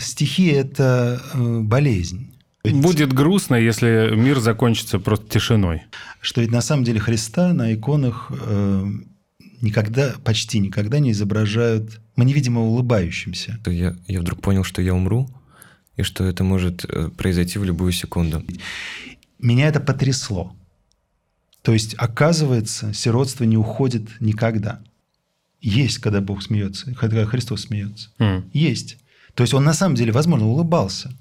стихи – это э, болезнь. Будет грустно, если мир закончится просто тишиной. Что ведь на самом деле Христа на иконах э, никогда, почти никогда не изображают, мы не видим его улыбающимся. Я, я вдруг понял, что я умру, и что это может э, произойти в любую секунду. Меня это потрясло. То есть, оказывается, сиротство не уходит никогда. Есть, когда Бог смеется, когда Христос смеется. Mm. Есть. То есть он на самом деле, возможно, улыбался.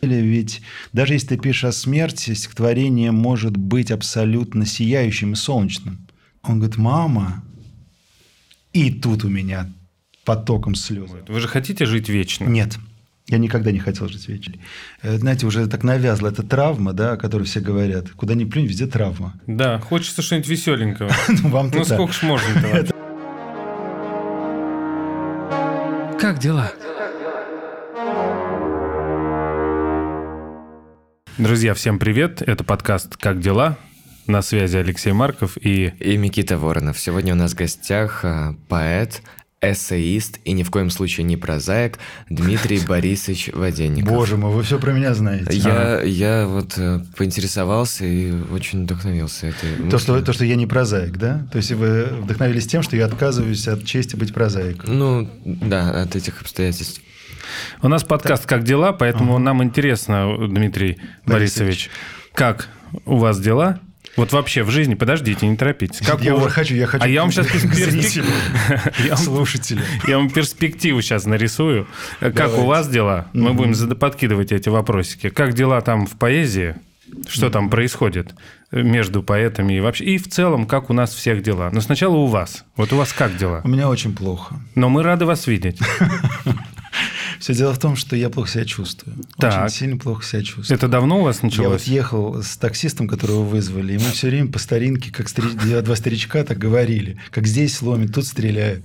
Или ведь даже если ты пишешь о смерти, стихотворение может быть абсолютно сияющим и солнечным. Он говорит, мама, и тут у меня потоком слез. Вы же хотите жить вечно? Нет. Я никогда не хотел жить вечно. Э, знаете, уже так навязла эта травма, да, о которой все говорят. Куда ни плюнь, везде травма. Да, хочется что-нибудь веселенького. Ну, вам Ну, сколько ж можно-то? Как дела? Друзья, всем привет. Это подкаст «Как дела?». На связи Алексей Марков и... И Микита Воронов. Сегодня у нас в гостях а, поэт, эссеист и ни в коем случае не прозаик Дмитрий Борисович Воденников. Боже мой, вы все про меня знаете. Я, я вот э, поинтересовался и очень вдохновился этой То что, то, что я не прозаик, да? То есть вы вдохновились тем, что я отказываюсь от чести быть прозаиком. Ну, да, от этих обстоятельств. У нас подкаст «Как дела?», поэтому нам интересно, Дмитрий Борисович, как у вас дела? Вот вообще в жизни, подождите, не торопитесь. Как я у- уже хочу, я хочу. А я вам сейчас Зрители, Я вам- слушатели. Я вам перспективу сейчас нарисую. Как у вас дела? Мы будем подкидывать эти вопросики. Как дела там в поэзии? Что там происходит между поэтами и вообще? И в целом, как у нас всех дела? Но сначала у вас. Вот у вас как дела? У меня очень плохо. Но мы рады вас видеть. Все дело в том, что я плохо себя чувствую. Так. Очень сильно плохо себя чувствую. Это давно у вас Я вот началось? ехал с таксистом, которого вызвали, и мы все время по старинке, как два старичка, так говорили. Как здесь ломит, тут стреляют.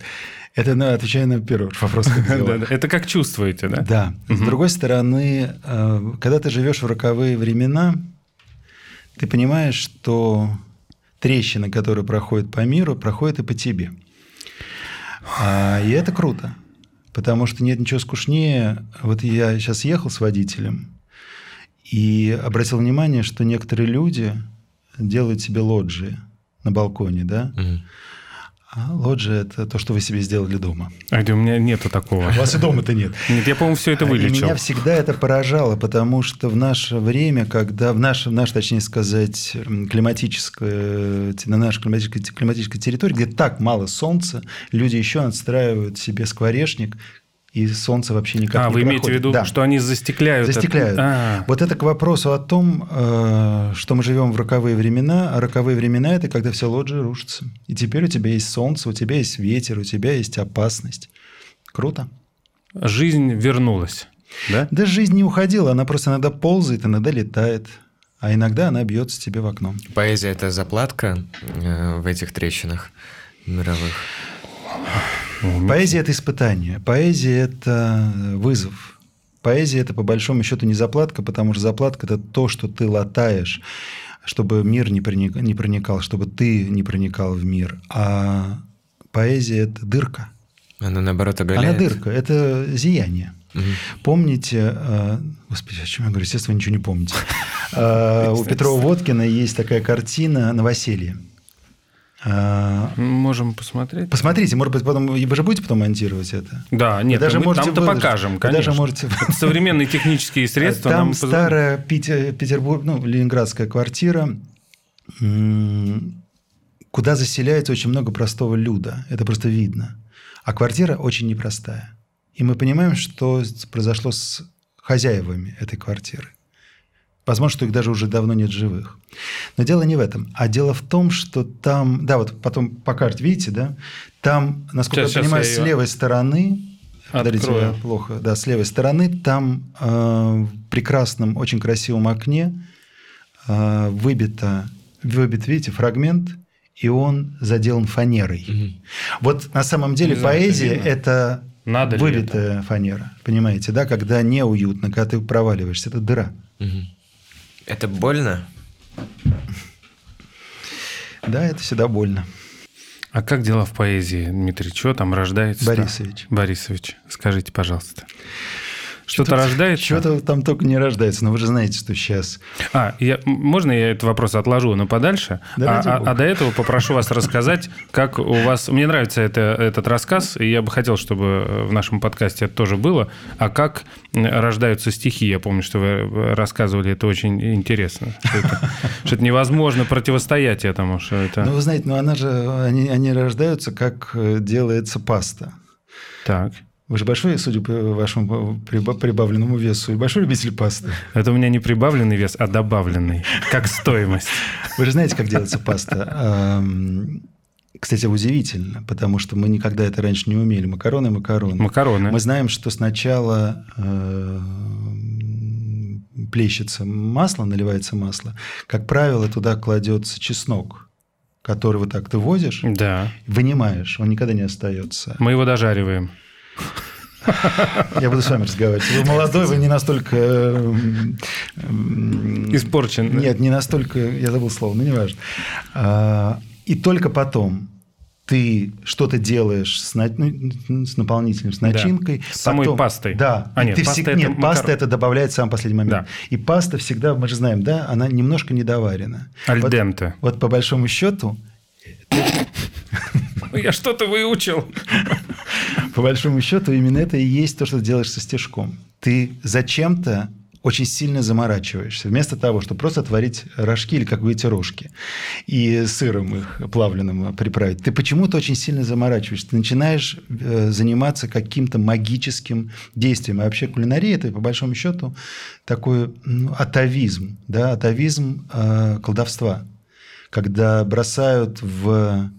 Это на, отвечая на первый вопрос. Это как чувствуете, да? Да. С другой стороны, э, когда ты живешь в роковые времена, ты понимаешь, что трещина, которая проходит по миру, проходит и по тебе. А, И это круто. Потому что нет ничего скучнее. Вот я сейчас ехал с водителем и обратил внимание, что некоторые люди делают себе лоджии на балконе, да? Мгм. А лоджия – это то, что вы себе сделали дома. А у меня нету такого. У вас и дома-то нет. Нет, я, по-моему, все это А, И вылечил. меня всегда это поражало, потому что в наше время, когда в наше, в наше точнее сказать, климатическое, на нашей климатической, климатической территории, где так мало солнца, люди еще отстраивают себе скворечник, и солнце вообще никак А, не вы имеете в виду, Да. что они застекляют? это? Застекляют. А, Вот это к вопросу о том, э, что мы живем в роковые времена, а роковые времена – это когда все лоджии рушатся. И теперь у тебя есть солнце, у тебя есть ветер, у тебя есть опасность. Круто. жизнь вернулась, да? Да жизнь не уходила, она просто иногда ползает, иногда летает, а иногда она бьется тебе в окно. Поэзия – это заплатка э, в этих трещинах мировых. Поэзия – это испытание, поэзия – это вызов. Поэзия – это, по большому счету, не заплатка, потому что заплатка – это то, что ты латаешь, чтобы мир не проник- не проникал, чтобы ты не проникал в мир. А поэзия – это дырка. Она, наоборот, оголяет. Она дырка, это зияние. Мгм. Помните, э, господи, о чем я говорю, естественно, вы ничего не помните. Э, У Петрова Водкина есть такая картина «Новоселье». Э, Можем посмотреть. Посмотрите, может быть, потом вы же будете потом монтировать это? Да, нет, даже мы там-то выложить. покажем, конечно. даже можете- Современные технические средства Там нам старая Питер, Петербург, ну, ленинградская квартира, куда заселяется очень много простого люда. Это просто видно. А квартира очень непростая. И мы понимаем, что произошло с хозяевами этой квартиры. Возможно, что их даже уже давно нет живых. Но дело не в этом. А дело в том, что там... Да, вот потом по карте, видите, да? Там, насколько Сейчас, я понимаю, я с левой стороны... Подождите, плохо. Да, с левой стороны там э, в прекрасном, очень красивом окне э, выбито, выбит, видите, фрагмент, и он заделан фанерой. Мгм. Вот на самом деле Не знаю, это поэзия видно? это Надо выбитая фанера, понимаете, да, когда неуютно, когда ты проваливаешься, это дыра. Мгм. Это больно? Да, это всегда больно. А как дела в поэзии, Дмитрий? Что там рождается? Борисович. Борисович, скажите, пожалуйста. Что-то рождается? Что-то там только не рождается. Но вы же знаете, что сейчас... А, я, можно я этот вопрос отложу, но подальше? Да, а, а, а до этого попрошу вас рассказать, как у вас... Мне нравится это, этот рассказ, и я бы хотел, чтобы в нашем подкасте это тоже было. А как рождаются стихи? Я помню, что вы рассказывали, это очень интересно. Что это, что это невозможно противостоять этому. Что это... Ну, вы знаете, ну она же... Они, они рождаются, как э, делается паста. Так. Вы же большой, судя по вашему прибавленному весу, и большой любитель пасты. Это у меня не прибавленный вес, а добавленный, как стоимость. Вы же знаете, как делается паста. Кстати, удивительно, потому что мы никогда это раньше не умели. Макароны, макароны. Макароны. Мы знаем, что сначала э, плещется масло, наливается масло. Как правило, туда кладется чеснок, который вот так ты возишь, да. вынимаешь, он никогда не остается. Мы его дожариваем. Я буду с вами разговаривать. Вы молодой, вы не настолько... Испорчен. Нет, не настолько... Я забыл слово, но не важно. А, и только потом ты что-то делаешь с, ну, с наполнителем, с начинкой. Да. С самой потом, пастой. Да. А нет, ты паста, всег... это, нет макар... паста это добавляет в самый последний момент. Да. И паста всегда, мы же знаем, да, она немножко недоварена. Альденте. Вот, вот по большому счету... Я что-то выучил. По большому счету, именно это и есть то, что ты делаешь со стежком. Ты зачем-то очень сильно заморачиваешься. Вместо того, чтобы просто отварить рожки или какие-то рожки и сыром их плавленным приправить, ты почему-то очень сильно заморачиваешься. Ты начинаешь э, заниматься каким-то магическим действием. А вообще кулинария – это, по большому счету, такой ну, атовизм, да, атовизм э, колдовства. Когда бросают в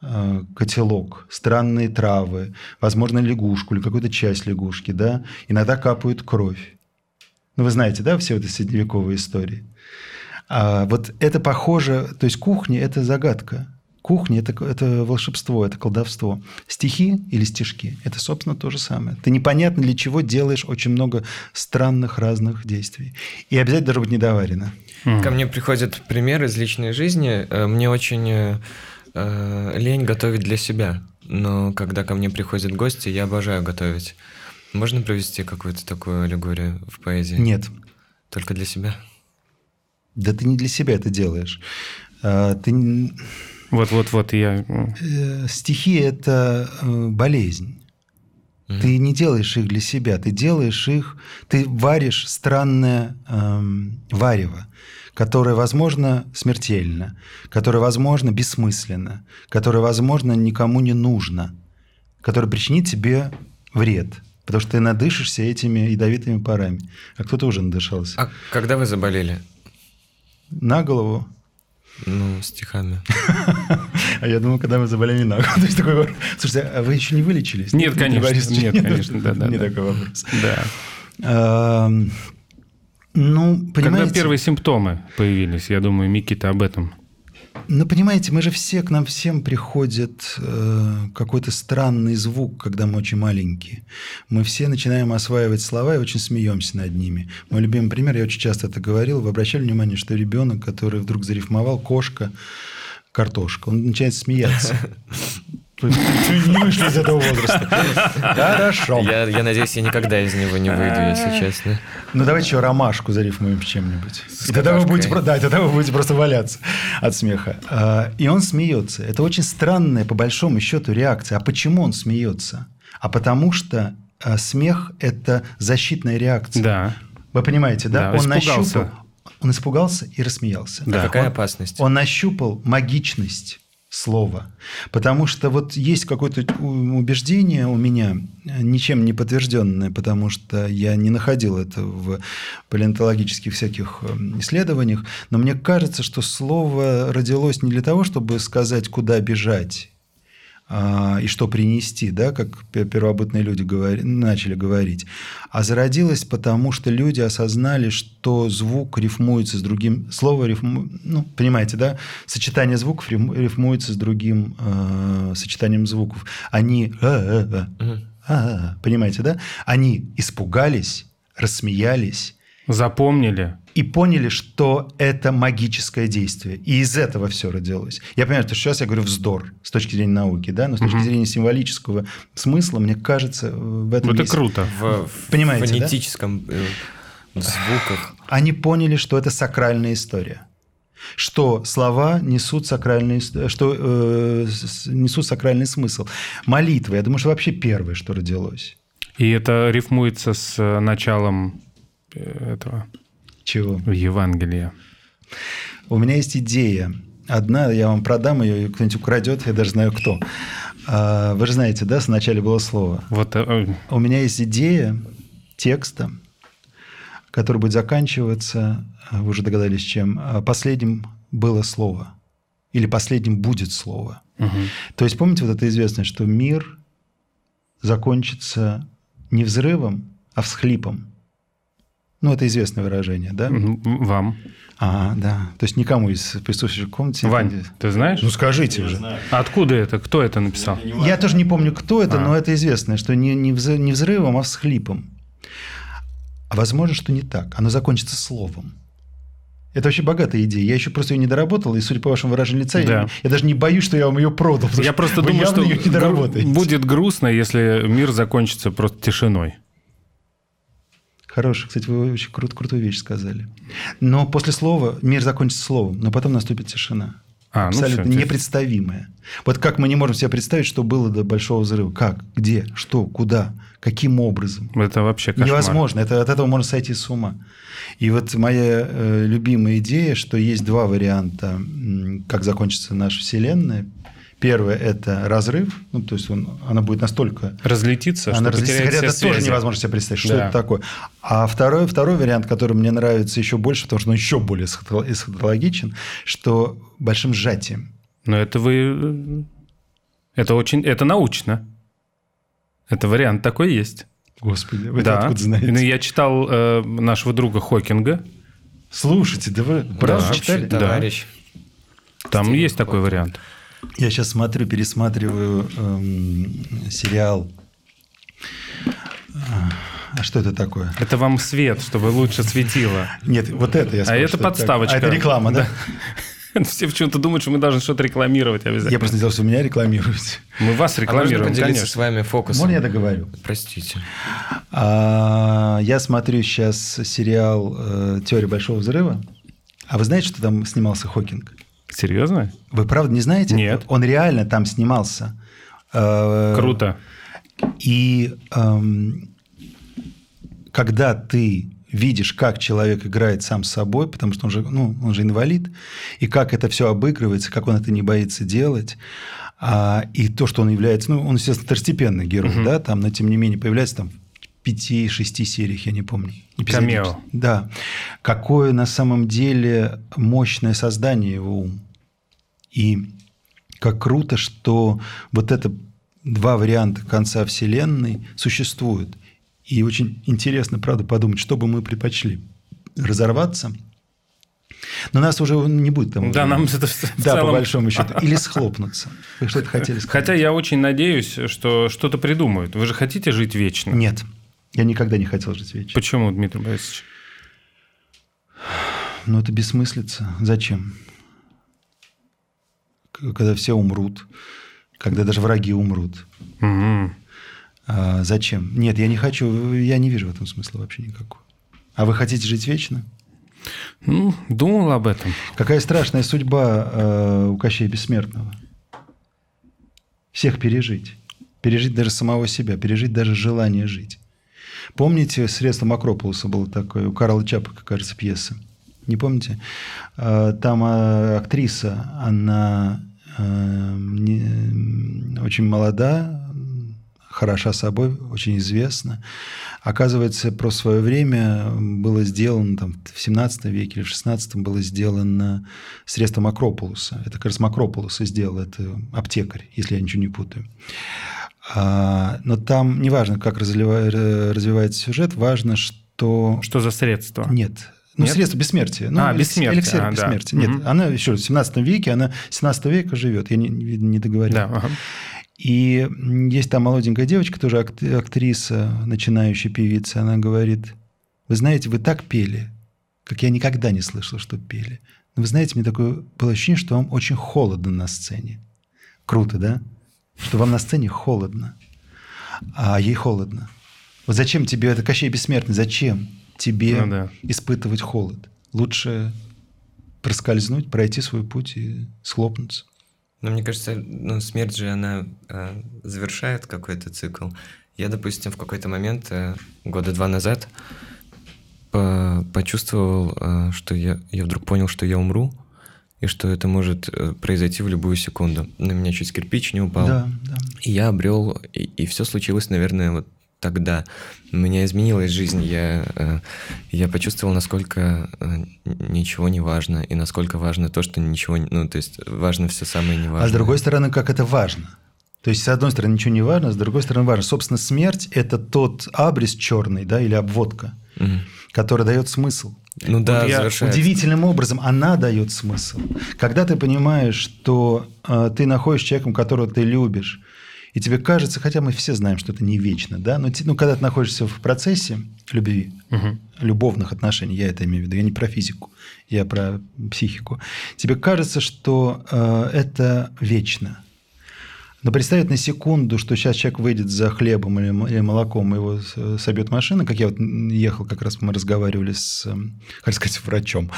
котелок, странные травы, возможно, лягушку или какую-то часть лягушки, да, иногда капают кровь. Ну, вы знаете, да, все эти средневековые истории. А вот это похоже, то есть кухня – это загадка. Кухня это, – это волшебство, это колдовство. Стихи или стишки – это, собственно, то же самое. Ты непонятно для чего делаешь очень много странных разных действий. И обязательно должно быть недоварено. Ко мне приходят примеры из личной жизни. Э, мне очень э, лень готовить для себя. Но когда ко мне приходят гости, я обожаю готовить. Можно провести какую-то такую аллегорию в поэзии? Нет. Только для себя? Да ты не для себя это делаешь. А, ты... Вот-вот-вот я... Э, стихи – это болезнь. Mm-hmm. Ты не делаешь их для себя, ты делаешь их, ты варишь странное эм, варево, которое, возможно, смертельно, которое, возможно, бессмысленно, которое, возможно, никому не нужно, которое причинит тебе вред – Потому что ты надышишься этими ядовитыми парами. А кто-то уже надышался. А когда вы заболели? На голову. Ну, стихами. А я думал, когда мы заболели на голову. То есть такой Слушайте, а вы еще не вылечились? Нет, конечно. Нет, конечно. Да, да, не такой вопрос. Да. Ну, понимаете... Когда первые симптомы появились, я думаю, Микита об этом ну, понимаете, мы же все, к нам всем приходит э, какой-то странный звук, когда мы очень маленькие. Мы все начинаем осваивать слова и очень смеемся над ними. Мой любимый пример, я очень часто это говорил, вы обращали внимание, что ребенок, который вдруг зарифмовал кошка, картошка, он начинает смеяться. Ты не вышли из этого возраста. Хорошо. Я, я надеюсь, я никогда из него не выйду, если честно. Ну, давайте еще ромашку зарифмуем чем-нибудь. И тогда вы, будете, да, тогда вы будете просто валяться от смеха. А, и он смеется. Это очень странная, по большому счету, реакция. А почему он смеется? А потому что а, смех – это защитная реакция. Да. Вы понимаете, да? да он испугался. нащупал, он испугался и рассмеялся. Да. А какая он, опасность? Он нащупал магичность слова. Потому что вот есть какое-то убеждение у меня, ничем не подтвержденное, потому что я не находил это в палеонтологических всяких эм, исследованиях, но мне кажется, что слово родилось не для того, чтобы сказать, куда бежать, и что принести, да, как первобытные люди говори, начали говорить, а зародилась потому, что люди осознали, что звук рифмуется с другим, слово рифму, ну, понимаете, да, сочетание звуков рифмуется с другим э, сочетанием звуков. Они, э, э, э, э, понимаете, да, они испугались, рассмеялись, Запомнили. И поняли, что это магическое действие. И из этого все родилось. Я понимаю, что сейчас я говорю вздор с точки зрения науки, да, но с точки Мгм. зрения символического смысла, мне кажется, в этом Это есть- круто. В, в Понимаете, да? фонетическом э, звуках. Они поняли, что это сакральная история. Что слова несут сакральный, ис- что э, несут сакральный смысл. Молитва, я думаю, что вообще первое, что родилось. И это рифмуется с э, началом э, этого Чего? Евангелия. У меня есть идея. Одна, я вам продам ее, и кто-нибудь украдет, я даже знаю кто. А, Вы же знаете, да, вначале было слово. Вот э, У меня есть идея текста, который будет заканчиваться, а, вы уже догадались, чем, а, последним было слово. Или последним будет слово. мгм. То есть, помните вот это известное, что мир закончится не взрывом, а всхлипом. Ну, это известное выражение, да? Вам. А, да. То есть никому из присутствующих в комнате... Вань, ты знаешь? Ну, скажите уже. Откуда это? Кто это написал? Я тоже не помню, кто это, А. но это известно, что не, не, взры- не взрывом, а всхлипом. А возможно, что не так. Оно закончится словом. Это вообще богатая идея. Я еще просто ее не доработал, и, судя по вашему выражению лица, Да. я, я даже не боюсь, что я вам ее продал. Я просто думаю, что ее не гру- доработаете. будет грустно, если мир закончится просто тишиной. Хорошо, кстати, вы очень крут, крутую вещь сказали. Но после слова мир закончится словом, но потом наступит тишина. А, ну Абсолютно всё, ты- непредставимая. Вот как мы не можем себе представить, что было до Большого взрыва. Как, где, что, куда, каким образом. Это вообще кошмар. Невозможно. Это, от этого можно сойти с ума. И вот моя э, любимая идея, что есть два варианта, как закончится наша Вселенная. Первое – это разрыв. Ну, то есть он, она будет настолько Разлетится, она что разлетится, хотя это тоже связи. невозможно себе представить, что Да. это такое. А второй, второй вариант, который мне нравится еще больше, потому что он еще более эсхато- эсхатологичен, что большим сжатием. Но это вы... Это очень... Это научно. Это вариант такой есть. Господи, вы да. это откуда знаете? Ну, я читал э, нашего друга Хокинга. Слушайте, да вы правда Вообще, читали? да. Товарищ. Там Стивен есть такой Хокинг. вариант. Я сейчас смотрю, пересматриваю эм, сериал. А что это такое? Это вам свет, чтобы лучше светило. Нет, вот это я А скажу, это что подставочка. такое. А это реклама, да? Все почему-то думают, что мы должны что-то рекламировать обязательно. Я просто не знал, что меня рекламируете. Мы вас А можно рекламируем, конечно. с вами фокусом? Можно я договорю? Простите. А, я смотрю сейчас сериал э, «Теория большого взрыва». А вы знаете, что там снимался Хокинг? Серьезно? Вы правда не знаете? Нет. Он реально там снимался. Э, Круто. И эм, когда ты видишь, как человек играет сам с собой, потому что он же, ну, он же инвалид, и как это все обыгрывается, как он это не боится делать, а, и то, что он является, ну, он, естественно, второстепенный герой, да, там, но тем не менее появляется там пяти-шести сериях, я не помню. Камео. Да. Какое на самом деле мощное создание его ум. И как круто, что вот это два варианта конца Вселенной существуют. И очень интересно, правда, подумать, что бы мы предпочли. Разорваться, но нас уже не будет там. Да, нам это Да, по целом- большому счету. Или схлопнуться. Вы что-то хотели сказать? Хотя я очень надеюсь, что что-то придумают. Вы же хотите жить вечно? Нет. Я никогда не хотел жить вечно. Почему, Дмитрий Борисович? Ну, это бессмыслица. Зачем? Когда все умрут, когда даже враги умрут. Мгм. А зачем? Нет, я не хочу, я не вижу в этом смысла вообще никакого. А вы хотите жить вечно? Ну, думал об этом. Какая страшная судьба э, у Кощея Бессмертного. Всех пережить. Пережить даже самого себя, пережить даже желание жить. Помните, средством Акрополуса было такое, у Карла Чапака, кажется, пьеса. Не помните? Э, Там э, актриса, она не- очень молода, хороша собой, очень известна. Оказывается, про свое время было сделано там, в 17 веке или в 16 было сделано средством Акрополуса. Это как раз Макрополуса сделал, это аптекарь, если я ничего не путаю. А, но там неважно, как разлива- развивается сюжет, важно, что... Что за средство? Нет. Ну, Нет? средство бессмертия. Ну, А, бессмертие. Эликсир А, да. бессмертия. Нет, Мгм. она еще в 17 веке, она 17 века живет. Я не, не договорил. Да, ага. И есть там молоденькая девочка, тоже ак- актриса, начинающая певица, она говорит, Вы знаете, вы так пели, как я никогда не слышал, что пели. Но вы знаете, мне такое было ощущение, что вам очень холодно на сцене. Круто, да? Что вам на сцене холодно, а ей холодно. Вот зачем тебе, это Кощей Бессмертный, зачем тебе Ну да. испытывать холод? Лучше проскользнуть, пройти свой путь и схлопнуться. Но мне кажется, ну, смерть же, она э, завершает какой-то цикл. Я, допустим, в какой-то момент, э, года два назад, по- почувствовал, э, что я, я вдруг понял, что я умру, и что это может э, произойти в любую секунду. На меня чуть кирпич не упал. Да, да. И я обрел, и, все случилось, наверное, вот тогда. У меня изменилась жизнь, я, э, я почувствовал, насколько э, ничего не важно, и насколько важно то, что ничего, ну, то есть важно все самое неважное. А с другой стороны, как это важно? То есть, с одной стороны, ничего не важно, с другой стороны, важно. Собственно, смерть – это тот абрис черный, да, или обводка, Мгм. который дает смысл. Ну да, я завершается. Удивительным образом она дает смысл. Когда ты понимаешь, что э, ты находишь человеком, которого ты любишь, и тебе кажется, хотя мы все знаем, что это не вечно, да, но ну, когда ты находишься в процессе любви, любовных отношений, я это имею в виду, я не про физику, я про психику, тебе кажется, что э, это вечно. Но представить на секунду, что сейчас человек выйдет за хлебом или молоком, и его с- собьет машина, как я вот ехал, как раз мы разговаривали с, как сказать, врачом,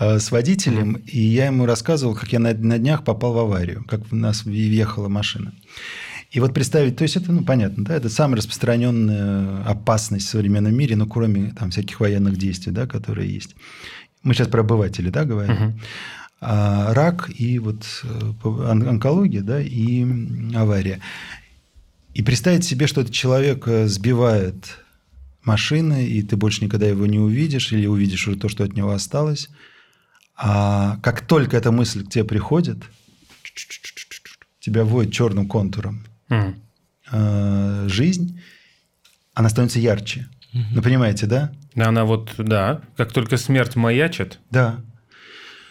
э, с водителем, и я ему рассказывал, как я на, на днях попал в аварию, как у нас въехала машина. И вот представить, то есть это, ну, понятно, да, это самая распространенная опасность в современном мире, ну, кроме там всяких военных действий, да, которые есть. Мы сейчас про обывателей, да, говорим. А, рак и вот э, онкология, да, и авария. И представить себе, что этот человек э, сбивает машины, и ты больше никогда его не увидишь, или увидишь уже то, что от него осталось. А как только эта мысль к тебе приходит, тебя вводит черным контуром э, жизнь, она становится ярче. Ну, понимаете, да? Да, Она вот, да, как только смерть маячит, Да.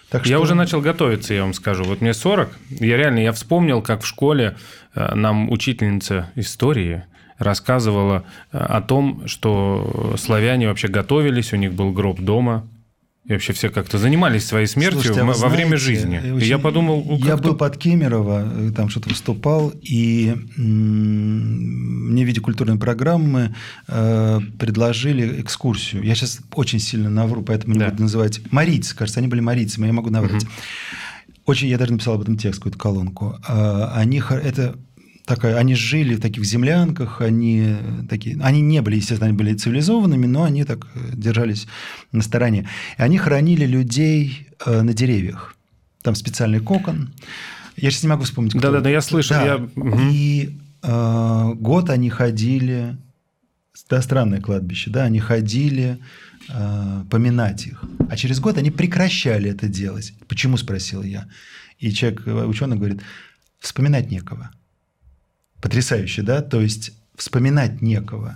Так Я что- уже начал готовиться, я вам скажу. Вот мне 40, я реально, я вспомнил, как в школе э, нам учительница истории рассказывала э, о том, что славяне вообще готовились, у них был гроб дома, и вообще все как-то занимались своей смертью Слушайте, а во время знаете, жизни. э, И очень- я подумал, ну, Я был под Кемерово, э, там что-то выступал, и мне в виде культурной программы э, предложили экскурсию. Я сейчас очень сильно навру, поэтому не Да. буду называть. Марийцы, кажется, они были марийцами, я могу наврать. Очень, я даже написал об этом текст, какую-то колонку. А, Они, это такая, они жили в таких землянках, они э, такие, они не были, естественно, они были цивилизованными, но они так э, держались на стороне. И они хоронили людей э, на деревьях. Там специальный кокон. Я сейчас не могу вспомнить, кто. Да-да-да, я слышал, Да. я-. И э, год они ходили, да, странное кладбище, да, они ходили э, поминать их. А через год они прекращали это делать. Почему, спросил я. И человек, ученый, говорит, вспоминать некого. Потрясающе, да? То есть вспоминать некого.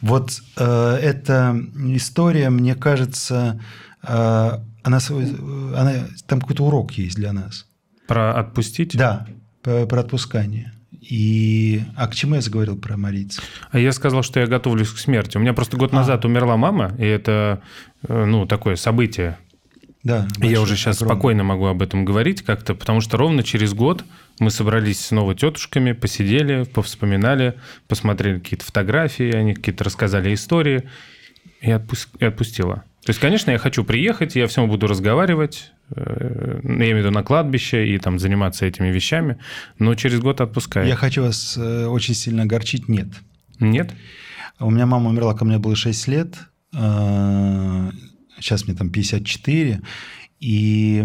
Вот э, эта история, мне кажется, э, она, свой- э, она, там какой-то урок есть для нас. Про отпустить? Да, про, про отпускание. И, а к чему я заговорил про Мариц? А я сказал, что я готовлюсь к смерти. У меня просто год А. назад умерла мама, и это, э, ну, такое событие. Да, я уже сейчас огромное. спокойно могу об этом говорить как-то, потому что ровно через год мы собрались снова тетушками, посидели, повспоминали, посмотрели какие-то фотографии, они какие-то рассказали истории, и, отпус- и отпустила. То есть, конечно, я хочу приехать, я всем буду разговаривать, э, я имею в виду на кладбище и там заниматься этими вещами, но через год отпускаю. Я хочу вас э, очень сильно огорчить. Нет. Нет? У меня мама умерла, когда мне было 6 лет. Э, Сейчас мне там 54. И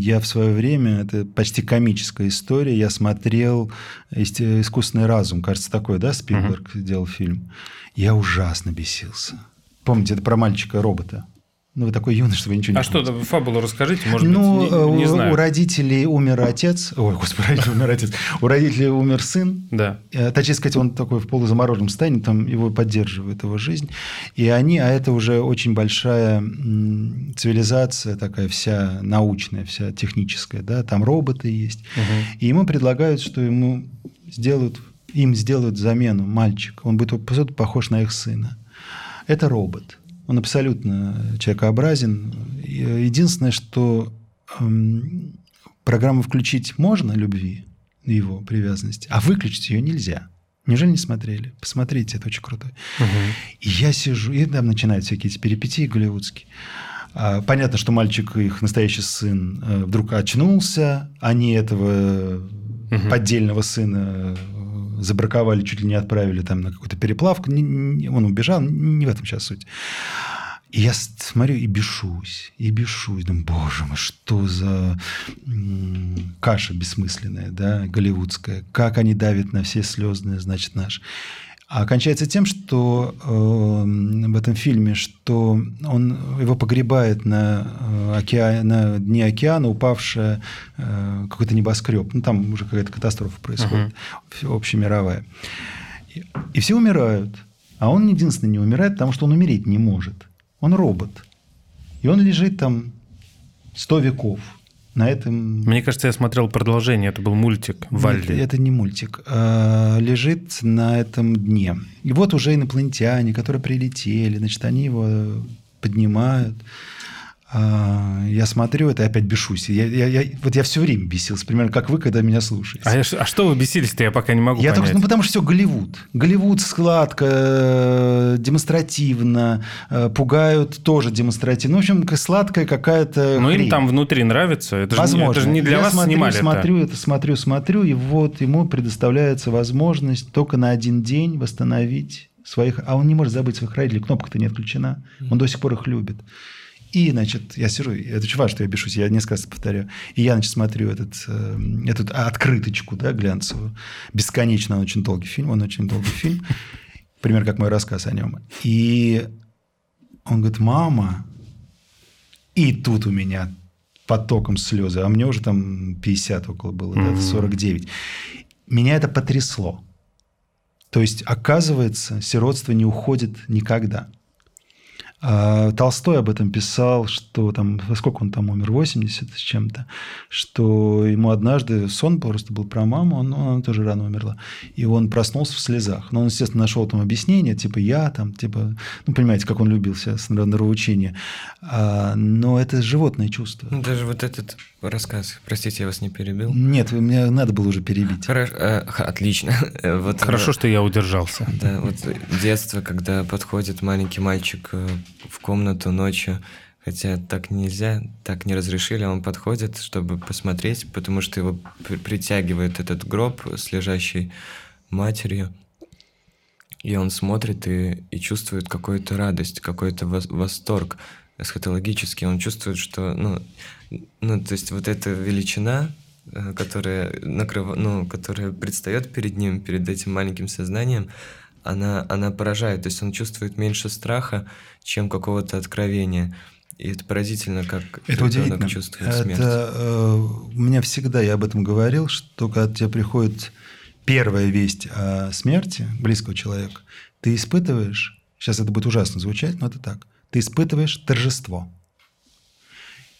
я в свое время, это почти комическая история, я смотрел «Иск- «Искусственный разум», кажется, такой, да, Спилберг сделал фильм. Я ужасно бесился. Помните, это про мальчика-робота? Ну, вы такой юный, что вы ничего не А что, помните. фабулу расскажите, может ну, быть, э, не, не у, знаю. у родителей умер отец. Ой, господи, у родителей умер отец. У родителей умер сын. Да. Э, Точнее сказать, он такой в полузамороженном состоянии, там его поддерживает его жизнь. И они, а это уже очень большая цивилизация, такая вся научная, вся техническая, да, там роботы есть. И ему предлагают, что ему сделают, им сделают замену мальчик. Он будет по похож на их сына. Это робот. Он абсолютно человекообразен. Единственное, что эм, программу включить можно любви, его привязанности, а выключить ее нельзя. Неужели не смотрели? Посмотрите, это очень круто. И я сижу, и там начинают всякие эти перипетии голливудские. А, Понятно, что мальчик, их настоящий сын, э, вдруг очнулся, они этого Мгм. поддельного сына забраковали, чуть ли не отправили там на какую-то переплавку. Он убежал, не в этом сейчас суть. И я смотрю и бешусь, и бешусь. Думаю, боже мой, что за каша бессмысленная, да, голливудская. Как они давят на все слезные, значит, наш. А кончается тем, что э, в этом фильме, что он его погребает на, э, оке- на дне океана упавшая э, какой-то небоскреб. Ну, там уже какая-то катастрофа происходит, общемировая. И, и все умирают. А он единственный не умирает, потому что он умереть не может. Он робот. И он лежит там сто веков на этом... Мне кажется, я смотрел продолжение. Это был мультик Вальди. Нет, это не мультик. А, лежит на этом дне. И вот уже инопланетяне, которые прилетели, значит, они его поднимают. А, я смотрю это и опять бешусь. Я, я- я- вот я все время бесился, примерно как вы, когда меня слушаете. А, я а что вы бесились-то, я пока не могу Я понять. только, ну, потому что все Голливуд. Голливуд сладко, э, демонстративно, э, пугают тоже демонстративно. Ну, в общем, сладкая какая-то Ну, им там внутри нравится. Это же, не- Возможно. это же не для Я вас смотрю, снимали смотрю это, смотрю, смотрю, и вот ему предоставляется возможность только на один день восстановить своих... А он не может забыть своих родителей, кнопка-то не отключена. Он до сих пор их любит. И, значит, я сижу, это очень важно, что я бешусь, я несколько раз повторяю. И я, значит, смотрю этот, э, эту открыточку, да, глянцевую. Бесконечно, он очень долгий фильм, он очень долгий фильм. Пример, как мой рассказ о нем. И он говорит, мама, и тут у меня потоком слезы, а мне уже там 50 около было, да, Мгм. 49. Меня это потрясло. То есть, оказывается, сиротство не уходит никогда. А, Толстой об этом писал, что там, во сколько он там умер, 80 с чем-то, что ему однажды сон просто был про маму, он, она тоже рано умерла, и он проснулся в слезах. Но он, естественно, нашел там объяснение, типа я там, типа, ну, понимаете, как он любил себя с нравоучения. А, но это животное чувство. Ну, даже вот этот рассказ, простите, я вас не перебил. Нет, мне надо было уже перебить. Хорошо, э, отлично. Э, Вот, Хорошо, э, что я удержался. Да, вот детство, когда подходит маленький мальчик э, в комнату ночью, хотя так нельзя, так не разрешили, он подходит, чтобы посмотреть, потому что его при- притягивает этот гроб с лежащей матерью, и он смотрит и, и чувствует какую-то радость, какой-то вос- восторг эсхатологический, он чувствует, что, ну, ну, то есть вот эта величина, э, которая, накрыв... ну, которая предстает перед ним, перед этим маленьким сознанием, она, она поражает. То есть он чувствует меньше страха, чем какого-то откровения. И это поразительно, как Это ребенок удивительно. чувствует смерть. Это э, у меня всегда, я об этом говорил, что когда тебе приходит первая весть о смерти близкого человека, ты испытываешь, сейчас это будет ужасно звучать, но это так, ты испытываешь торжество.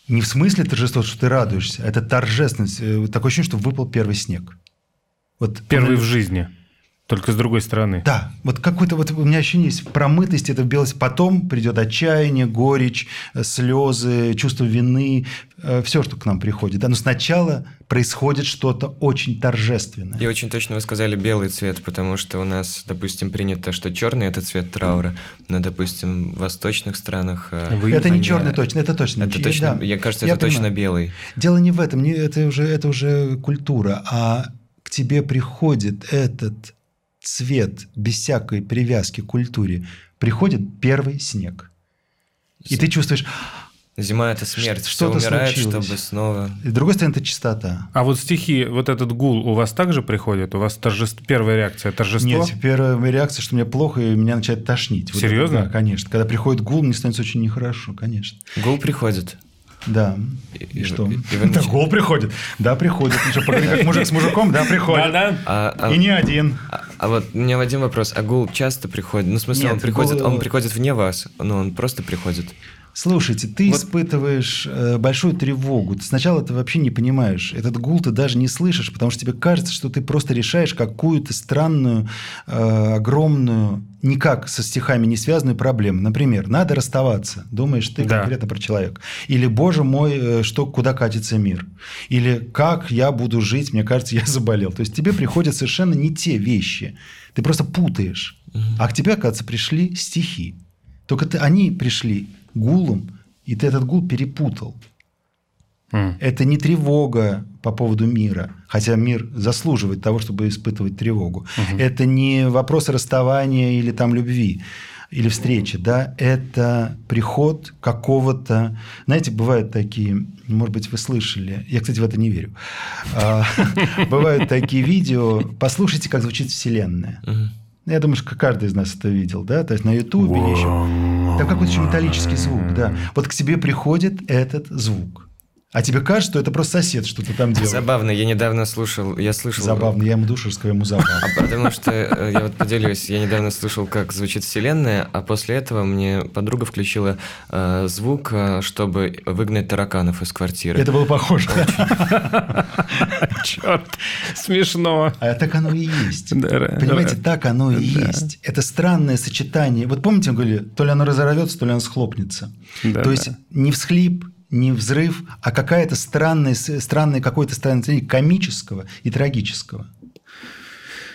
Не в смысле торжество, что ты радуешься, это торжественность. Э, Такое ощущение, что выпал первый снег. Вот Первый он- в жизни. Только с другой стороны. Да, вот какой-то вот у меня ощущение есть промытость, это в белость. Потом придет отчаяние, горечь, э, слезы, чувство вины, все, что к нам приходит. Да, но сначала происходит что-то очень торжественное. И очень точно вы сказали белый цвет, потому что у нас, допустим, принято, что черный это цвет траура, но, допустим, в восточных странах э, Вы- это не черный точно, это точно. Это точно, да. я кажется, Я это точно понимаю. белый. Дело не в этом, не, это, уже, это уже культура, а к тебе приходит этот цвет без всякой привязки к культуре, приходит первый снег. И ты чувствуешь, Зима это смерть, Ш- все что-то умирает, случилось. чтобы снова. и с другой стороны, это чистота. А вот стихи, вот этот гул у вас также приходит? У вас торжество, первая реакция торжество? Нет, первая реакция, что мне плохо, и меня начинает тошнить. Вот Серьезно? это, да, конечно. Когда приходит гул, мне становится очень нехорошо, конечно. Гул приходит. Да. И- И, и что? вы- и вы Да, гул приходит. Да, приходит. Ну что, как мужик с мужиком? Да, приходит. А, а- И не один. а- а вот у меня один вопрос. А гул часто приходит? Ну, в смысле, Нет, он, приходит, гул- он приходит вне вас, но он просто приходит. Слушайте, ты Вот- испытываешь э, большую тревогу. Ты сначала ты вообще не понимаешь. Этот гул ты даже не слышишь, потому что тебе кажется, что ты просто решаешь какую-то странную, э, огромную, никак со стихами не связанную проблему. Например, надо расставаться. Думаешь ты Да. конкретно про человека. Или, боже мой, э, что, куда катится мир. Или как я буду жить, мне кажется, я заболел. То есть тебе приходят совершенно не те вещи. Ты просто путаешь. А к тебе, оказывается, пришли стихи. Только ты, они пришли гулом, и ты этот гул перепутал. М. Это не тревога по поводу мира, хотя мир заслуживает того, чтобы испытывать тревогу. Это не вопрос расставания или там любви или встречи, да, это приход какого-то... Знаете, бывают такие, может быть, вы слышали, я, кстати, в это не верю, А, бывают такие видео, послушайте, как звучит Вселенная. Я думаю, что каждый из нас это видел, да, то есть на Ютубе или еще. Там какой-то еще металлический звук, да. Вот к тебе приходит этот звук. А тебе кажется, что это просто сосед что-то там делает. Забавно, я недавно слушал, я слышал... Забавно, я ему душу рассказываю, ему забавно. А потому что э, я вот поделюсь, я недавно слышал, как звучит Вселенная, а после этого мне подруга включила э, звук, э, чтобы выгнать тараканов из квартиры. Это было похоже. Черт, смешно. А так оно и есть. Понимаете, так оно и есть. Это странное сочетание. Вот помните, мы говорили, то ли оно разорвется, то ли оно схлопнется. То есть не всхлип, не взрыв, а какая-то странная, странное какое-то странное состояние комического и трагического.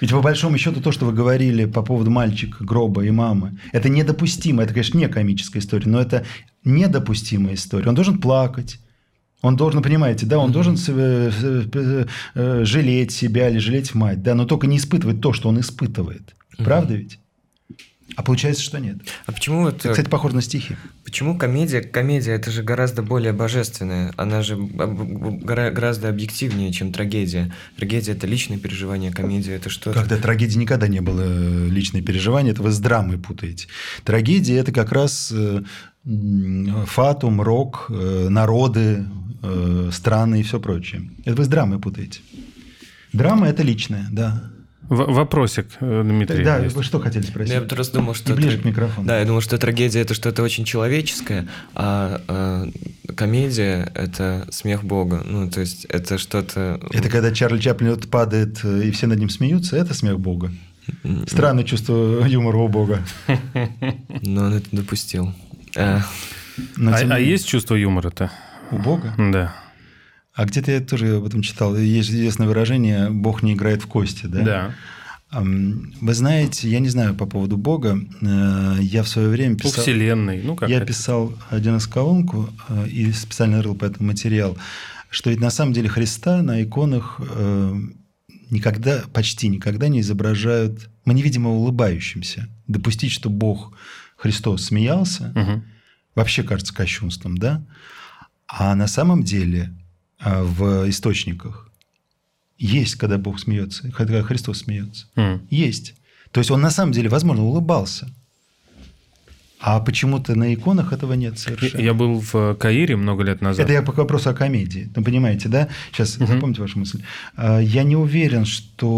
Ведь по большому счету то, что вы говорили по поводу мальчика, гроба и мамы, это недопустимо. Это, конечно, не комическая история, но это недопустимая история. Он должен плакать. Он должен, понимаете, да, он должен э, э, э, жалеть себя или жалеть мать, да, но только не испытывать то, что он испытывает. Правда ведь? А получается, что нет. А почему. Это, э, кстати, похоже на стихи. Почему комедия? Комедия это же гораздо более божественная. Она же гораздо объективнее, чем трагедия. Трагедия это личное переживание, комедия это что-то. Когда трагедии никогда не было э, личное переживание, это вы с драмой путаете. Трагедия – это как раз э, фатум, рок, э, народы, страны и все прочее. Это вы с драмой путаете. Драма – это личное, да. В- Вопросик, э, Дмитрий. да, есть. вы что хотели спросить? Я раз думал, что... И ближе тра- к микрофону. Да, я думал, что трагедия это что-то очень человеческое, а, э, комедия это смех Бога. Ну, то есть это что-то... Это когда Чарли Чаплин вот падает, э, и все над ним смеются, это смех Бога. Странное чувство юмора у Бога. Но он это допустил. А, Но А, а есть чувство юмора-то? У Бога? Да. А где-то я тоже об этом читал. Есть известное выражение «Бог не играет в кости». Да? Да. Вы знаете, я не знаю по поводу Бога. Э, Я в свое время писал... Вселенной. Ну, как Я это? писал один из колонку э, и специально рыл по этому материал, что ведь на самом деле Христа на иконах э, никогда, почти никогда не изображают, мы не видим его улыбающимся. Допустить, что Бог Христос смеялся, Мгм. вообще кажется кощунством, да? А на самом деле в источниках есть, когда Бог смеется, когда Христос смеется. М. Есть. То есть он на самом деле, возможно, улыбался. А почему-то на иконах этого нет совершенно. Я был в Каире много лет назад. Это я по вопросу о комедии. Ну, понимаете, да? Сейчас запомните вашу мысль. А, Я не уверен, что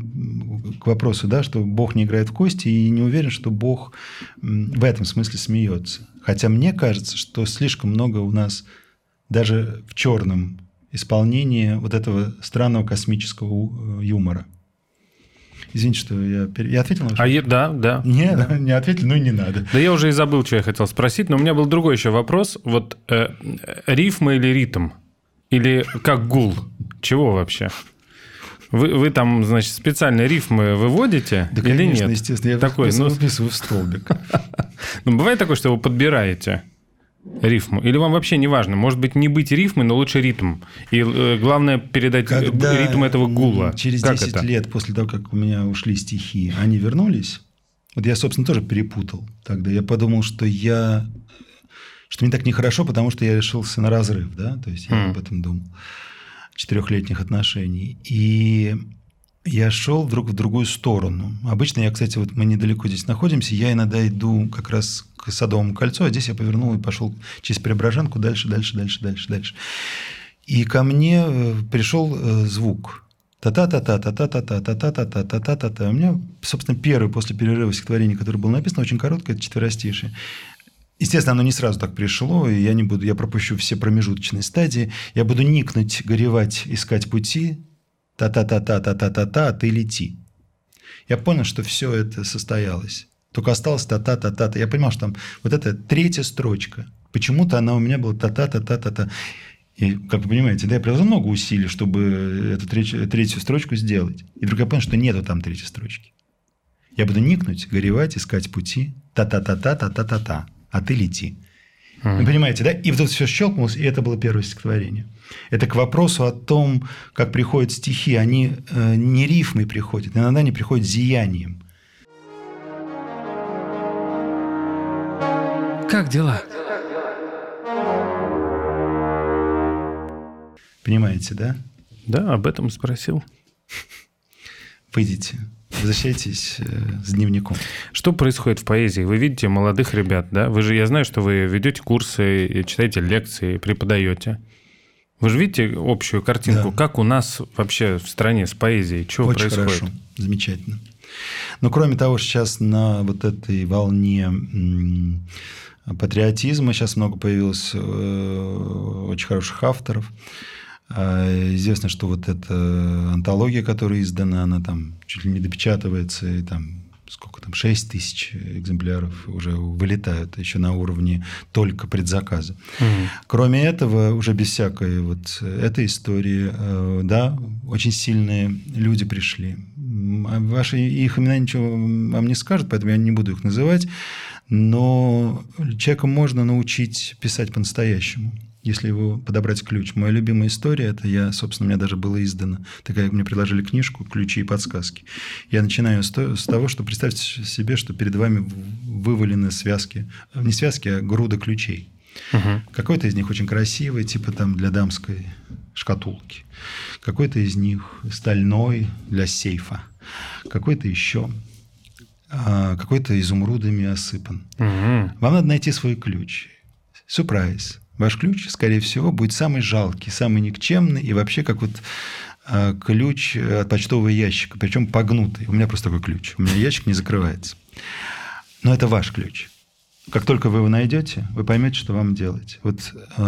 э, к вопросу, да, что Бог не играет в кости, и не уверен, что Бог в этом смысле смеется. Хотя мне кажется, что слишком много у нас даже в черном исполнении вот этого странного космического э, юмора. Извините, что я, пере- я ответил на ваш А е- да, да. Нет, не ответил, ну и не надо. Да я уже и забыл, что я хотел спросить, но у меня был другой еще вопрос. Вот э, рифма или ритм? Или как гул? Чего вообще? Вы, вы там, значит, специальные рифмы выводите Да, или конечно, нет? естественно. Я Такой, ну, выписываю в столбик. ну, бывает такое, что вы подбираете рифму? Или вам вообще не важно? Может быть, не быть рифмой, но лучше ритм? И э, главное передать э, Когда ритм этого гула. Через Как 10 это? лет после того, как у меня ушли стихи, они вернулись. Вот я, собственно, тоже перепутал тогда. Я подумал, что я что мне так нехорошо, потому что я решился на разрыв, да, то есть я Хм. об этом думал, четырехлетних отношений. И я шел вдруг в другую сторону. Обычно я, кстати, вот мы недалеко здесь находимся, я иногда иду как раз к Садовому кольцу, а здесь я повернул и пошел через Преображенку дальше, дальше, дальше, дальше, дальше. И ко мне э, пришел э, звук. Та-та-та-та-та-та-та-та-та-та-та-та-та-та. У меня, собственно, первый после перерыва стихотворение, которое было написано, очень короткое, это четверостишие. Естественно, оно не сразу так пришло, и я не буду, я пропущу все промежуточные стадии. Я буду никнуть, горевать, искать пути. Та-та-та-та-та-та-та-та, а ты лети. Я понял, что все это состоялось. Только осталось та-та-та-та-та. Я понимал, что там вот эта третья строчка. Почему-то она у меня была та-та-та-та-та-та. И, как вы понимаете, да, я приложил много усилий, чтобы эту третью, третью строчку сделать. И вдруг я понял, что нету там третьей строчки. Я буду никнуть, горевать, искать пути. Та-та-та-та-та-та-та-та. А ты лети. Вы понимаете, да? И вот это все щелкнулось, и это было первое стихотворение. Это к вопросу о том, как приходят стихи. Они э, не рифмой приходят, иногда они приходят зиянием. Как дела? Понимаете, да? Да, об этом спросил. Выйдите, возвращайтесь э, с дневником. Что происходит в поэзии? Вы видите молодых ребят, да? Вы же, я знаю, что вы ведете курсы, читаете лекции, преподаете. Вы же видите общую картинку, Да. как у нас вообще в стране с поэзией, что Очень происходит? хорошо, замечательно. Но кроме того, сейчас на вот этой волне патриотизма сейчас много появилось э, очень хороших авторов. А, Известно, что вот эта антология, которая издана, она там чуть ли не допечатывается, и там сколько там, 6 тысяч экземпляров уже вылетают еще на уровне только предзаказа. Мгм. Кроме этого, уже без всякой вот этой истории, э, да, очень сильные люди пришли. А Ваши их имена ничего вам не скажут, поэтому я не буду их называть. Но человека можно научить писать по-настоящему, если его подобрать ключ. Моя любимая история, это я, собственно, у меня даже было издано. Такая, мне предложили книжку «Ключи и подсказки». Я начинаю с то- с того, что представьте себе, что перед вами вывалены связки, не связки, а груда ключей. Мгм. Какой-то из них очень красивый, типа там для дамской шкатулки. Какой-то из них стальной для сейфа. Какой-то еще. А, Какой-то изумрудами осыпан. Мгм. Вам надо найти свой ключ. Сюрприз. Ваш ключ, скорее всего, будет самый жалкий, самый никчемный и вообще как вот а, ключ от почтового ящика, причем погнутый. У меня просто такой ключ. У меня ящик не закрывается. Но это ваш ключ. Как только вы его найдете, вы поймете, что вам делать. Вот э,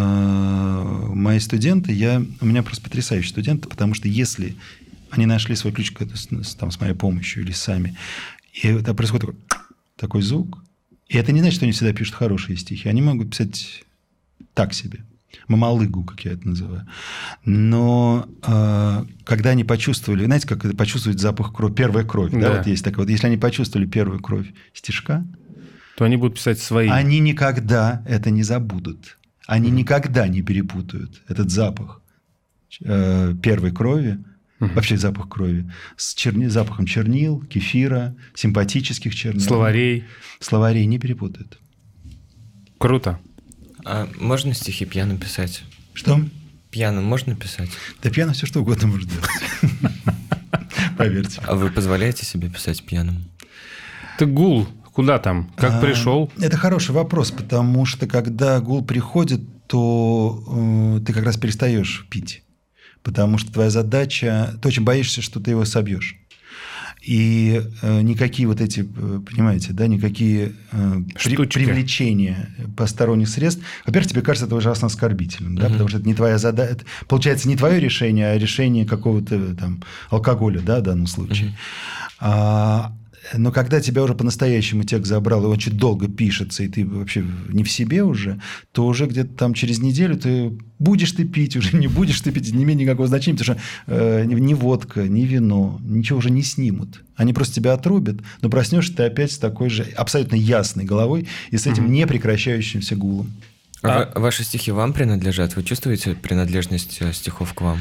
мои студенты, я, у меня просто потрясающие студенты, потому что если они нашли свой ключ там, с моей помощью или сами, и это происходит такой, такой звук, и это не значит, что они всегда пишут хорошие стихи. Они могут писать так себе. Мамалыгу, как я это называю. Но э, когда они почувствовали, знаете, как это почувствовать запах крови, первая кровь, да, Да. вот есть такое. Вот если они почувствовали первую кровь стишка, То они будут писать свои. они никогда это не забудут. Они никогда не перепутают этот запах э, первой крови, вообще запах крови, с черни- запахом чернил, кефира, симпатических чернил. Словарей. Словарей не перепутают. Круто. А можно стихи пьяным писать? Что? Пьяным можно писать? Да пьяно все что угодно может делать. Поверьте. А вы позволяете себе писать пьяным? Ты гул. Куда там? Как А, пришел? Это хороший вопрос, потому что когда гул приходит, то э, ты как раз перестаешь пить. Потому что твоя задача, ты очень боишься, что ты его собьешь. И э, никакие вот эти, э, понимаете, да, никакие э, при- привлечения посторонних средств. Во-первых, тебе кажется это ужасно оскорбительным, да, потому что это не твоя задача, получается не твое решение, а решение какого-то там алкоголя, да, в данном случае. А, но когда тебя уже по-настоящему текст забрал, и он чуть долго пишется, и ты вообще не в себе уже, то уже где-то там через неделю ты будешь ты пить, уже не будешь ты пить, не имеет никакого значения, потому что э, ни, водка, ни вино, ничего уже не снимут. Они просто тебя отрубят, но проснешься ты опять с такой же абсолютно ясной головой и с этим непрекращающимся гулом. А ва- ваши стихи вам принадлежат? Вы чувствуете принадлежность э, стихов к вам?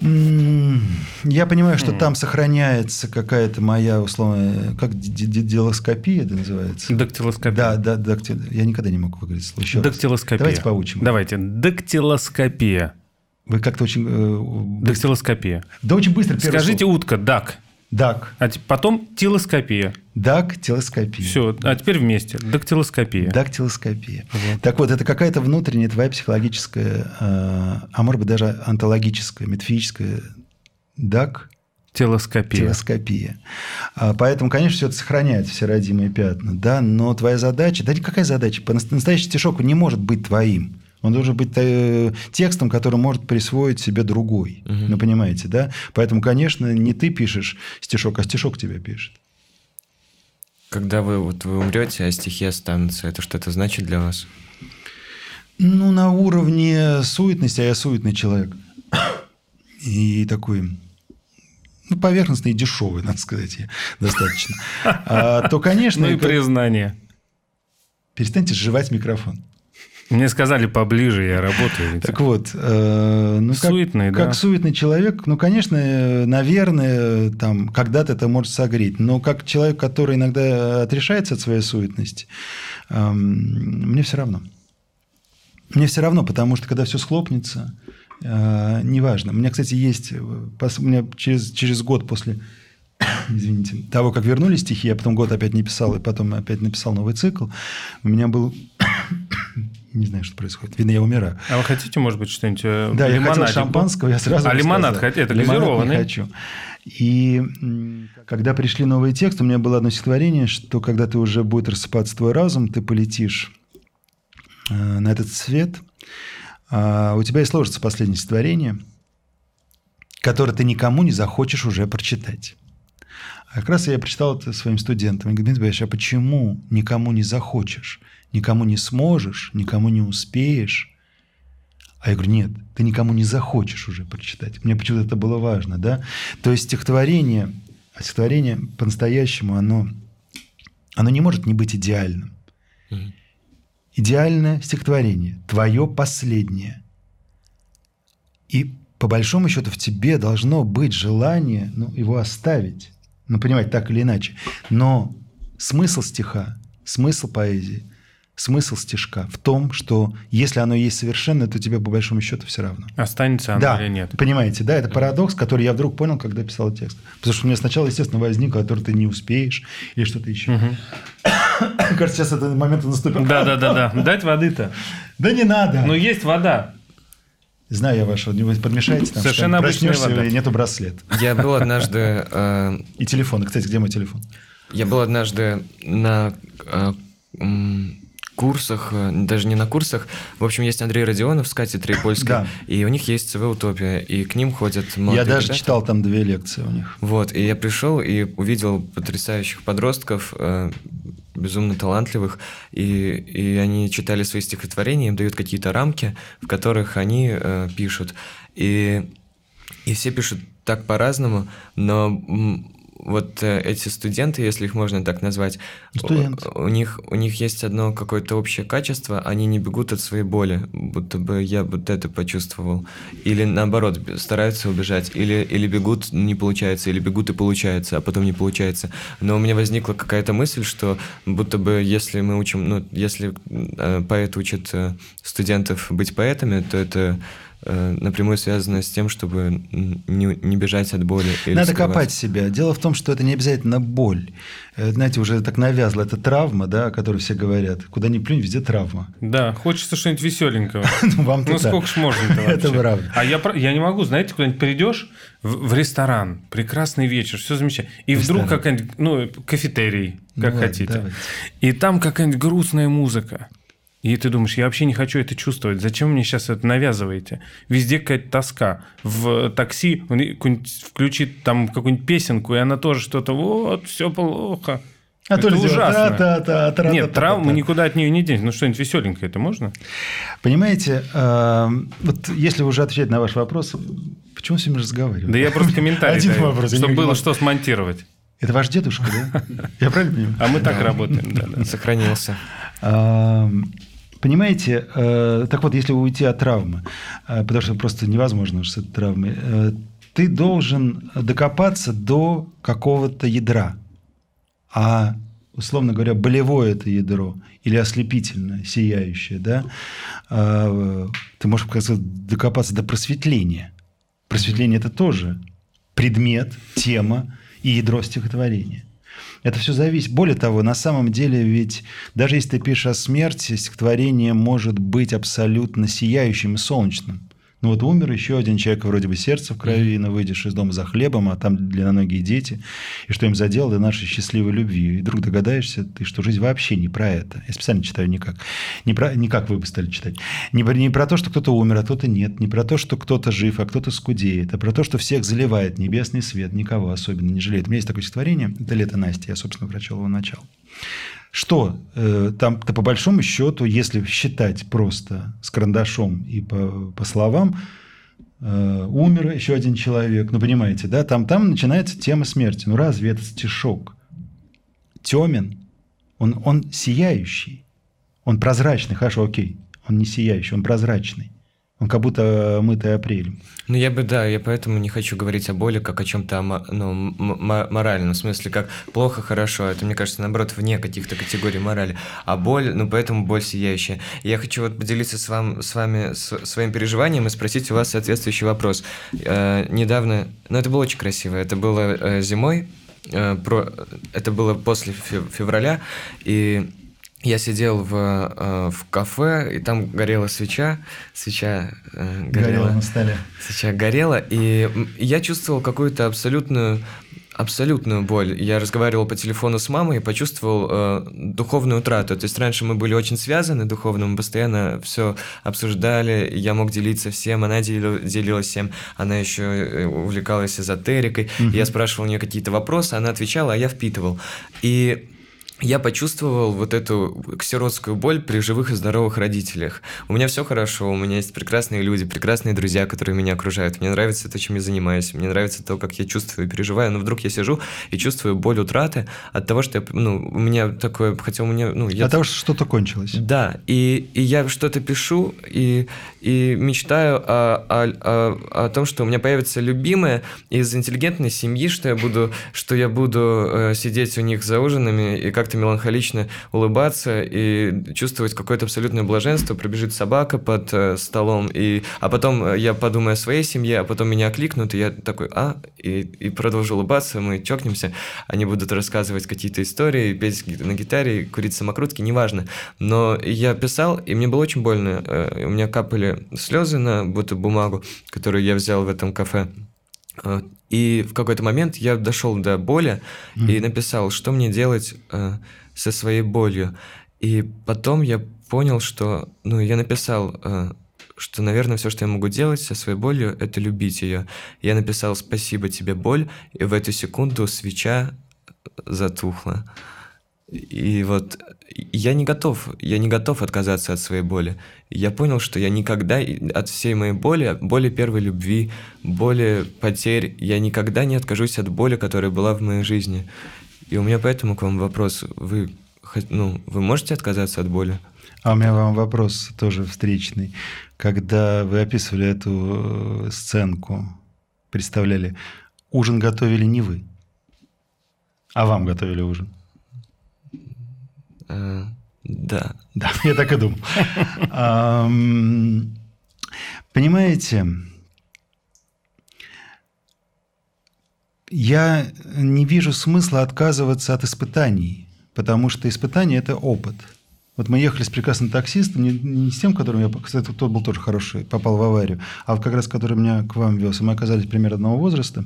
Я понимаю, что там сохраняется какая-то моя условная, как делоскопия это называется? Дактилоскопия. Да, да, дактил... Я никогда не могу выговорить слово. Еще раз. Дактилоскопия. Давайте поучим. Давайте. Дактилоскопия. Вы как-то очень... э, Дактилоскопия. Да очень быстро. Скажите слово. утка, дак. Дак. А потом тилоскопия. Дактилоскопия. Все, а теперь вместе. Дактилоскопия. Дактилоскопия. Так вот, это какая-то внутренняя твоя психологическая, э, а может быть даже онтологическая, метафизическая дак, Телоскопия. Телоскопия. А, Поэтому, конечно, все это сохраняет все родимые пятна, да, но твоя задача, да никакая задача, по- настоящий стишок не может быть твоим. Он должен быть э, текстом, который может присвоить себе другой. Ну, понимаете, да? Поэтому, конечно, не ты пишешь стишок, а стишок тебя пишет. Когда вы, вот, вы умрете, а стихи останутся, это что-то значит для вас? Ну, на уровне суетности, а я суетный человек. И такой, ну, поверхностный и дешевый, надо сказать, я достаточно. А, то, конечно, Ну и это- признание. перестаньте сживать микрофон. Мне сказали поближе, я работаю. Так вот, э, ну, как, Суетный, да. как суетный человек, ну, конечно, наверное, там, когда-то это может согреть, но как человек, который иногда отрешается от своей суетности, эм, мне все равно. Мне все равно, потому что когда все схлопнется, э, неважно. У меня, кстати, есть, э, у меня через, через год после, извините, того, как вернулись стихи, я потом год опять не писал, и потом опять написал новый цикл, у меня был, не знаю, что происходит, видно, я умираю. А вы хотите, может быть, что-нибудь э, Да, я хотел шампанского, я сразу А лимонад хотите? Это газированный? хочу. И когда пришли новые тексты, у меня было одно стихотворение, что когда ты уже будет рассыпаться твой разум, ты полетишь э, на этот свет, а у тебя и сложится последнее стихотворение, которое ты никому не захочешь уже прочитать. А как раз я прочитал это своим студентам. Я говорю, Дмитрий Борисович, а почему никому не захочешь, никому не сможешь, никому не успеешь? А я говорю, нет, ты никому не захочешь уже прочитать. Мне почему-то это было важно, да? То есть стихотворение, а стихотворение по-настоящему, оно, оно не может не быть идеальным. Идеальное стихотворение, твое последнее. И по большому счету в тебе должно быть желание ну, его оставить. Ну, понимаете, так или иначе. Но смысл стиха, смысл поэзии, смысл стишка в том, что если оно есть совершенно, то тебе по большому счету все равно. Останется оно да, или нет? понимаете, да, это парадокс, который я вдруг понял, когда писал текст. Потому что у меня сначала, естественно, возникло, который ты не успеешь или что-то еще. Кажется, сейчас этот момент наступил. Да, да, да, да. Дать воды-то. Да не надо. Но есть вода. Знаю я вашего, вы подмешаете там, Совершенно обычная вода. и нету браслет. Я был однажды э, И телефон. Кстати, где мой телефон? Я был однажды на э, курсах, э, даже не на курсах. В общем, есть Андрей Родионов с катедрой польской, Да. и у них есть ЦВ «Утопия», и к ним ходят молодые я даже ребята. читал там две лекции у них. Вот, и я пришел и увидел потрясающих подростков, э, безумно талантливых, и, и они читали свои стихотворения, им дают какие-то рамки, в которых они э, пишут. И, и все пишут так по-разному, но вот э, эти студенты, если их можно так назвать, у, у них, у них есть одно какое-то общее качество, они не бегут от своей боли, будто бы я вот это почувствовал. Или наоборот, стараются убежать, или, или бегут, не получается, или бегут и получается, а потом не получается. Но у меня возникла какая-то мысль, что будто бы если мы учим, ну, если э, поэт учит э, студентов быть поэтами, то это напрямую связано с тем, чтобы не, не бежать от боли. или Надо скрывать. копать себя. Дело в том, что это не обязательно боль. Э, Знаете, уже так навязло. Это травма, да, о которой все говорят. Куда ни плюнь, везде травма. Да, хочется что-нибудь веселенького. Ну, вам Ну, сколько ж можно-то Это правда. А я, я не могу, знаете, куда-нибудь придешь в, в ресторан, прекрасный вечер, все замечательно. И вдруг Ресторан. какая-нибудь, ну, кафетерий, Ну как ладно, хотите. давайте. И там какая-нибудь грустная музыка. И ты думаешь, я вообще не хочу это чувствовать. Зачем мне сейчас это навязываете? Везде какая-то тоска. В такси он включит там какую-нибудь песенку, и она тоже что-то, вот, все плохо. А то это ли дело ужасно. та-та-та, Нет, травмы никуда от нее не денешь. Ну, что-нибудь веселенькое это можно? Понимаете, э, вот если уже отвечать на ваш вопрос, почему все время разговариваем? Да я просто комментарий Один даю, вопрос, чтобы было что смонтировать. Это ваш дедушка, да? Я правильно понимаю? А мы так работаем. да, да. Сохранился. Понимаете, э, так вот, если уйти от травмы, э, потому что просто невозможно с этой травмой, э, ты должен докопаться до какого-то ядра. А, условно говоря, болевое это ядро или ослепительное, сияющее, да, э, ты можешь как сказать, докопаться до просветления. Просветление – это тоже предмет, тема и ядро стихотворения. Это все зависит. Более того, на самом деле, ведь даже если ты пишешь о смерти, стихотворение может быть абсолютно сияющим и солнечным. Ну вот умер еще один человек, вроде бы сердце в крови, но выйдешь из дома за хлебом, а там длинноногие дети, и что им задел до нашей счастливой любви. И вдруг догадаешься ты, что жизнь вообще не про это. Я специально читаю никак. Не, про, не как вы бы стали читать. Не, про- не про то, что кто-то умер, а кто-то нет. Не про то, что кто-то жив, а кто-то скудеет. А про то, что всех заливает небесный свет, никого особенно не жалеет. У меня есть такое стихотворение, это «Лето Насти», я, собственно, прочел его начало. Что э, там-то по большому счету, если считать просто с карандашом и по, по словам, э, умер еще один человек, ну понимаете, да, там, там начинается тема смерти. Ну разве это стишок? Темен, он, он сияющий, он прозрачный, хорошо, окей, он не сияющий, он прозрачный. Он как будто мытый апрелем. Ну, я бы, да, я поэтому не хочу говорить о боли как о чем-то ну, моральном, в смысле, как плохо, хорошо. Это, мне кажется, наоборот, вне каких-то категорий морали. А боль, ну, поэтому боль сияющая. Я хочу вот поделиться с, вам, с вами с, своим переживанием и спросить у вас соответствующий вопрос. Э, недавно, ну, это было очень красиво, это было э, зимой, э, про, это было после фев- февраля, и я сидел в, э, в кафе, и там горела свеча, свеча э, горела, Горело на столе. свеча горела, и я чувствовал какую-то абсолютную абсолютную боль. Я разговаривал по телефону с мамой и почувствовал э, духовную утрату. То есть раньше мы были очень связаны духовно, мы постоянно все обсуждали, я мог делиться всем, она делила, делилась всем, она еще э, увлекалась эзотерикой. Я спрашивал у нее какие-то вопросы, она отвечала, а я впитывал. И я почувствовал вот эту сиротскую боль при живых и здоровых родителях. У меня все хорошо, у меня есть прекрасные люди, прекрасные друзья, которые меня окружают. Мне нравится то, чем я занимаюсь, мне нравится то, как я чувствую и переживаю. Но вдруг я сижу и чувствую боль утраты от того, что я, ну, у меня такое, хотя у меня, ну, я От того, что что-то кончилось. да, и, и я что-то пишу и, и мечтаю о, о, о, о том, что у меня появится любимая из интеллигентной семьи, что я буду, что я буду э, сидеть у них за ужинами и как-то меланхолично улыбаться и чувствовать какое-то абсолютное блаженство. Пробежит собака под э, столом, и, а потом э, я подумаю о своей семье, а потом меня кликнут, и я такой, а, и, и продолжу улыбаться, мы чокнемся, они будут рассказывать какие-то истории, петь на гитаре, курить самокрутки, неважно. Но я писал, и мне было очень больно. Э, У меня капали слезы на будто бумагу, которую я взял в этом кафе. Э, И в какой-то момент я дошел до боли и написал, что мне делать э, со своей болью. И потом я понял, что, ну, я написал, э, что, наверное, все, что я могу делать со своей болью, это любить ее. Я написал «Спасибо тебе, боль», и в эту секунду свеча затухла. И вот я не готов, я не готов отказаться от своей боли. Я понял, что я никогда от всей моей боли, боли первой любви, боли потерь, я никогда не откажусь от боли, которая была в моей жизни. И у меня поэтому к вам вопрос: вы, ну, вы можете отказаться от боли? А у меня вам вопрос тоже встречный. Когда вы описывали эту э, сценку, представляли, ужин готовили не вы, а вам готовили ужин. Э, да. Да, я так и думал. Понимаете, я не вижу смысла отказываться от испытаний, потому что испытание – это опыт. Вот мы ехали с прекрасным таксистом, не, не с тем, которым я, кстати, тот был тоже хороший, попал в аварию, а вот как раз который меня к вам вез. И мы оказались примерно одного возраста.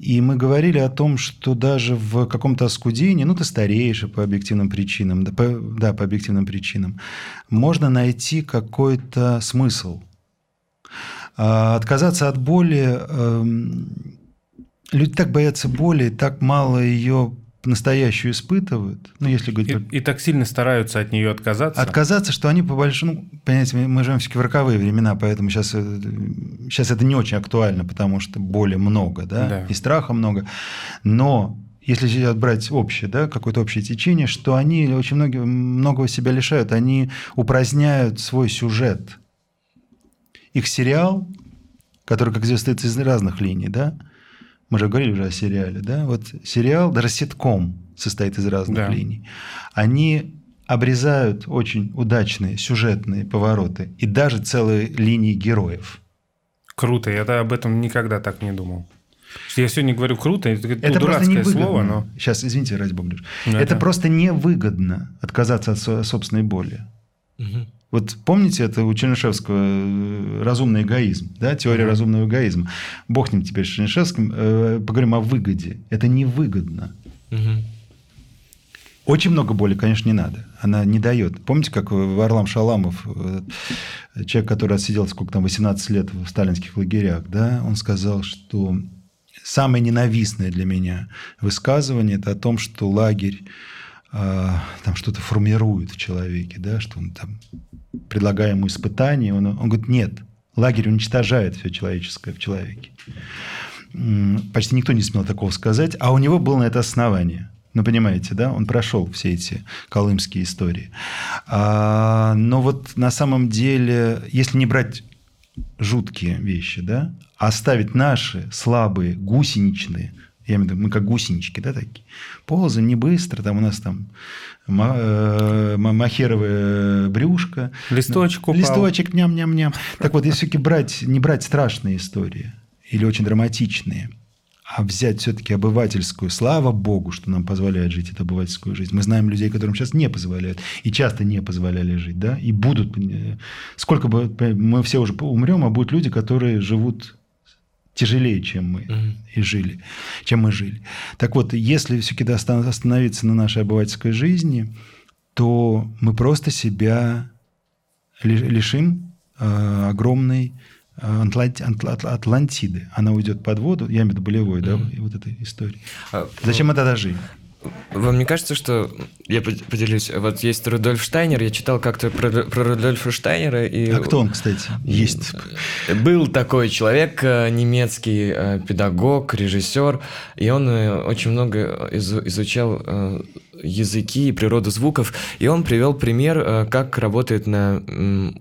И мы говорили о том, что даже в каком-то оскудении, ну, ты стареешь по объективным причинам, да, по, да, по объективным причинам, можно найти какой-то смысл. А, отказаться от боли... эм, люди так боятся боли, так мало ее настоящую испытывают. Ну, если говорить про И, и так сильно стараются от нее отказаться. Отказаться, что они по большому... Ну, понимаете, мы- живем все-таки в роковые времена, поэтому сейчас, сейчас это не очень актуально, потому что боли много, да, Да. и страха много. Но если сейчас брать общее, да, какое-то общее течение, что они очень много, многого себя лишают, они упраздняют свой сюжет. Их сериал, который, как состоит из разных линий, да, мы же говорили уже о сериале, да, вот сериал, даже ситком состоит из разных Да. линий. Они обрезают очень удачные сюжетные повороты и даже целые линии героев. Круто, я об этом никогда так не думал. Я сегодня говорю круто, это, Это просто дурацкое невыгодно. слово, но... Сейчас, извините, ради бога. Леш. Ну, это это- просто невыгодно отказаться от со- собственной боли. Мгм. Вот помните, это у Чернышевского э, разумный эгоизм, да, теория разумного эгоизма. Бог ним теперь с Чернышевским. Э, поговорим о выгоде. Это невыгодно. Мгм. Очень много боли, конечно, не надо. Она не дает. Помните, как Варлам Шаламов, э, человек, который отсидел сколько там, 18 лет в сталинских лагерях, да, он сказал, что самое ненавистное для меня высказывание – это о том, что лагерь э, там что-то формирует в человеке, да, что он там, предлагая ему испытания, он, он говорит, нет, лагерь уничтожает все человеческое в человеке. Почти никто не смел такого сказать, а у него было на это основание. Ну, понимаете, да? Он прошел все эти колымские истории. А, но вот на самом деле, если не брать жуткие вещи, да, а оставить наши слабые, гусеничные, я имею в виду, мы как гусенички, да, такие, ползаем не быстро, там у нас там э, ма- махеровое брюшко, Листочек упал. Листочек, ням-ням-ням. Так вот, если все-таки брать, не брать страшные истории или очень драматичные, а взять все-таки обывательскую, слава богу, что нам позволяет жить эту обывательскую жизнь. Мы знаем людей, которым сейчас не позволяют, и часто не позволяли жить, да, и будут, э, сколько бы, мы все уже умрем, а будут люди, которые живут тяжелее, чем мы Мгм. и жили, чем мы жили. Так вот, если все-таки остановиться на нашей обывательской жизни, то мы просто себя ли- лишим э, огромной э, Атланти- Атла- Атлантиды. Она уйдет под воду, я имею в виду болевой, да, и вот этой истории. А, Зачем мы тогда жили? Вам не кажется, что... Я под- поделюсь. Вот есть Рудольф Штайнер, я читал как-то про, про Рудольфа Штайнера. И А кто он, кстати? Есть. Был такой человек, э, немецкий э, педагог, режиссер, и он э, очень много изу- изучал языки и природу звуков, и он привел пример, э, как работает на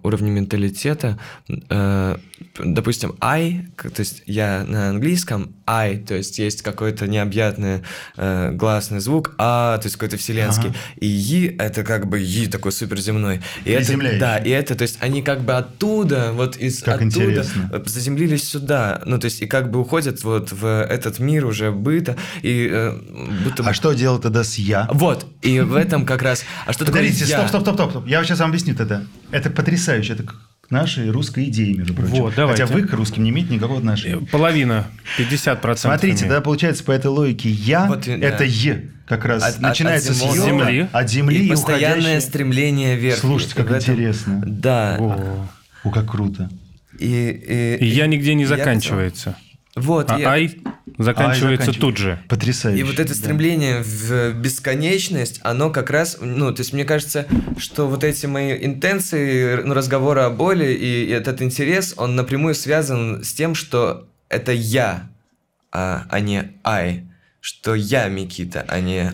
уровне менталитета. Э, Допустим, I, то есть я на английском, I, то есть есть какой-то необъятный э, гласный звук, а, то есть какой-то вселенский, Ага. и И это как бы И такой суперземной. И это, Приземляющий. да, и это, то есть они как бы оттуда, вот из Как оттуда интересно. заземлились сюда, ну то есть и как бы уходят вот в этот мир уже быта и будто. А что делать тогда с я? Вот, и в этом как раз... А что такое Подождите, я? стоп, стоп, стоп, стоп, стоп. Я сейчас вам объясню это. Это потрясающе. Это к нашей русской идее, между прочим. Вот, давайте. Хотя вы к русским не имеете никакого отношения. Половина, 50%. Смотрите, имеет. да, получается, по этой логике я Вот и- это да. е как раз От- от- начинается от с земли. йога, Земли. от земли И и, постоянное уходящее- стремление вверх. Слушайте, И как этом- интересно. Да. О, о, как круто. И, и- И я нигде не я заканчивается. хотел- Вот. А я- ай заканчивается А, и тут же. Потрясающе. И вот это да. стремление в бесконечность, оно как раз, ну, то есть мне кажется, что вот эти мои интенции, ну, разговоры о боли и этот интерес, он напрямую связан с тем, что это я, а, а не I, что я Микита, а не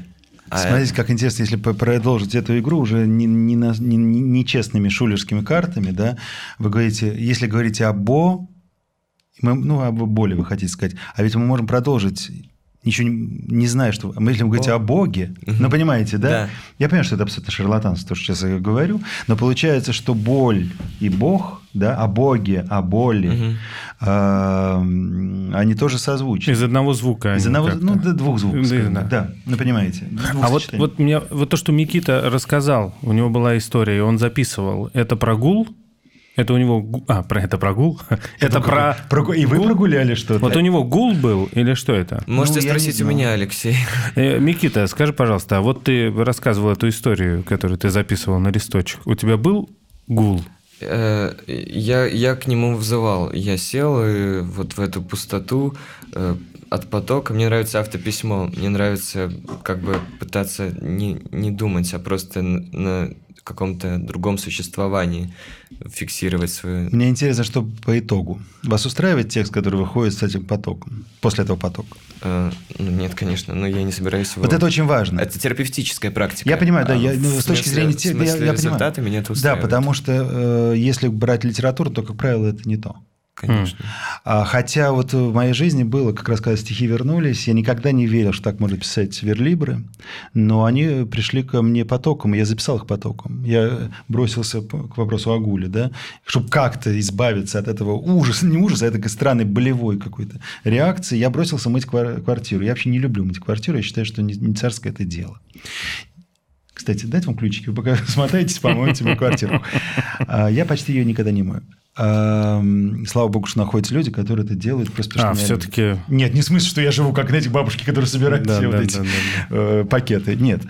I. Смотрите, как интересно, если продолжить эту игру уже не, не, не- не- нечестными шулерскими картами, да, вы говорите, если говорите о Бо, мы, ну, об боли вы хотите сказать, а ведь мы можем продолжить, ничего не, не зная, что... Мы, если вы говорите О. о Боге, ну, понимаете, да? Да. Я понимаю, что это абсолютно шарлатанство, то, что сейчас я говорю, но получается, что боль и Бог, да, о Боге, о боли, эм, они тоже созвучны. Из одного звука. Из одного, ну, до двух звуков, Да, скажем да. так, да, ну, понимаете. А вот, вот, меня, вот то, что Микита рассказал, у него была история, и он записывал. Это прогул? Это у него... гу- А, про это прогул? Это про... Прогу- И вы прогуляли что-то? Вот у него гул был или что это? Можете Ну, спросить у меня, Алексей. Э, Микита, скажи, пожалуйста, а вот ты рассказывал эту историю, которую ты записывал на листочек. У тебя был гул? Э, Я, я к нему взывал. Я сел и вот в эту пустоту э, от потока. Мне нравится автописьмо. Мне нравится как бы пытаться не, не думать, а просто н- на каком-то другом существовании фиксировать свою... Мне интересно, что по итогу. Вас устраивает текст, который выходит с этим потоком? После этого потока? э, ну, нет, конечно, но я не собираюсь его... Вот это очень важно. Это терапевтическая практика. Я понимаю, да, А я, ну, с точки смысле- зрения в те- я- смысле я, понимаю. результата меня это Да, устраивает. потому что э, если брать литературу, то, как правило, это не то. Конечно. А, хотя вот в моей жизни было, как раз когда стихи вернулись, я никогда не верил, что так можно писать верлибры, но они пришли ко мне потоком, я записал их потоком. Я бросился к вопросу о гуле, да, чтобы как-то избавиться от этого ужаса, не ужаса, а такой странной болевой какой-то реакции, я бросился мыть квар- квартиру. Я вообще не люблю мыть квартиру, я считаю, что не, царское это дело. Кстати, дать вам ключики, вы пока смотаетесь, помоете мою квартиру. А, Я почти ее никогда не мою. А, Слава богу, что находятся люди, которые это делают просто А, все-таки... Нет, не в смысле, что я живу как, знаете, бабушки, которые собирают Да, все да, вот эти да, да, э, пакеты. Нет.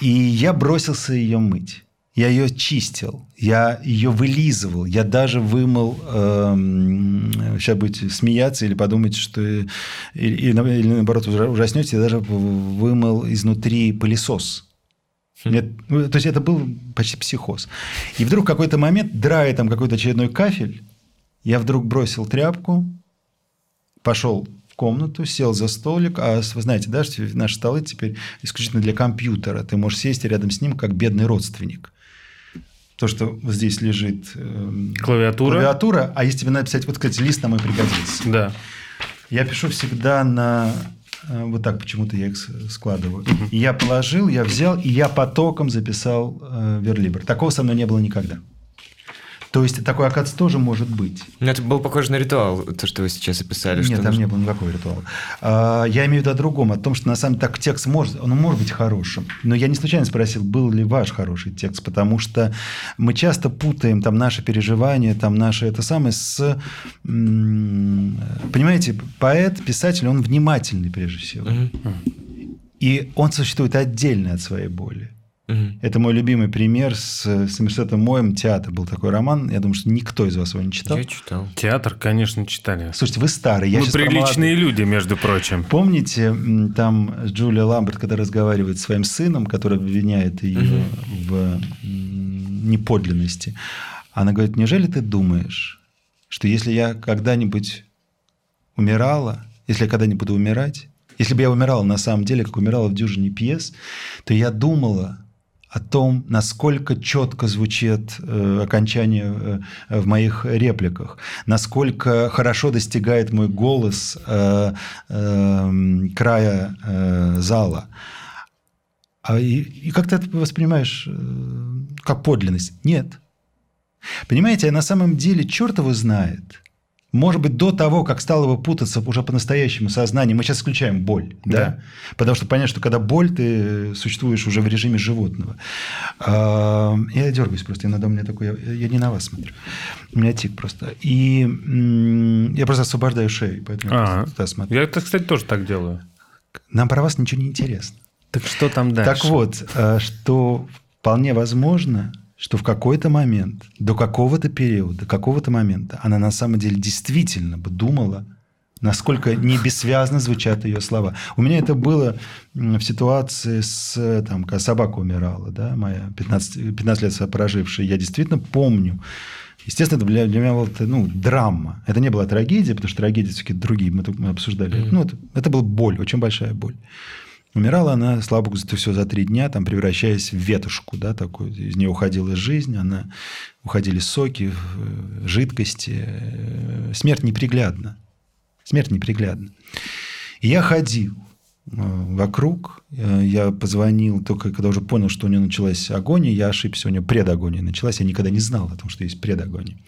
И я бросился ее мыть. Я ее чистил, я ее вылизывал, я даже вымыл. эм, сейчас будете смеяться или подумать, что или, или, на- или наоборот ужа- ужаснетесь, я даже вымыл изнутри пылесос. Нет, ну, то есть это был почти психоз. И вдруг в какой-то момент, драя там какой-то очередной кафель, я вдруг бросил тряпку, пошел в комнату, сел за столик, а вы знаете, да, что наши столы теперь исключительно для компьютера. Ты можешь сесть рядом с ним как бедный родственник. То, что здесь лежит эм, Клавиатура. клавиатура, а если тебе надо писать, вот, кстати, лист нам и пригодится. Да. Я пишу всегда на... э, Вот так почему-то я их складываю. И я положил, я взял, и я потоком записал э, верлибр. Такого со мной не было никогда. То есть, такой, оказывается, тоже может быть. Ну, это был похоже на ритуал, то, что вы сейчас описали. Нет, там нужно- не было никакого ритуала. А, Я имею в виду о другом, о том, что на самом деле так текст может, он может быть хорошим. Но я не случайно спросил, был ли ваш хороший текст, потому что мы часто путаем там наши переживания, там наше это самое с... Понимаете, поэт, писатель, он внимательный прежде всего. Мгм. И он существует отдельно от своей боли. Мгм. Это мой любимый пример с Сомерсетом Моем «Театр». Был такой роман. Я думаю, что никто из вас его не читал. Я читал. Театр, конечно, читали. Слушайте, вы старый. Я Мы про приличные молодых. люди, между прочим. Помните, там Джулия Ламберт, когда разговаривает с своим сыном, который обвиняет ее в м, неподлинности, она говорит, неужели ты думаешь, что если я когда-нибудь умирала, если я когда-нибудь буду умирать, если бы я умирала на самом деле, как умирала в дюжине пьес, то я думала о том, насколько четко звучит э, окончание э, в моих репликах, насколько хорошо достигает мой голос э, э, края э, зала. А и, и как ты это воспринимаешь э, как подлинность? Нет. Понимаете, на самом деле черт его знает. Может быть, до того, как стало бы путаться уже по-настоящему сознание, мы сейчас исключаем боль, да? Да. Потому что понятно, что когда боль, ты существуешь уже в режиме животного. Я дергаюсь просто, иногда у меня такой, я, не на вас смотрю, у меня тик просто. И я просто освобождаю шею, поэтому я А, просто туда смотрю. я, кстати, тоже так делаю. Нам про вас ничего не интересно. Так что там дальше? Так вот, э, что вполне возможно, что в какой-то момент, до какого-то периода, до какого-то момента, она на самом деле действительно бы думала, насколько не бессвязно звучат ее слова. У меня это было в ситуации с, там, когда собака умирала, да, моя 15, 15 лет прожившая. Я действительно помню, Естественно, это для, для меня была ну, драма. Это не была трагедия, потому что трагедии все-таки другие, мы, мы обсуждали. Ну, это, это была боль, очень большая боль. Умирала она, слава богу, это все за три дня, там, превращаясь в ветошку, да, такой. Из нее уходила жизнь, она, уходили соки, э, жидкости. Э, Смерть неприглядна. Смерть неприглядна. И я ходил э, вокруг, я позвонил только когда уже понял, что у нее началась агония, я ошибся, у нее предагония началась, я никогда не знал о том, что есть предагония.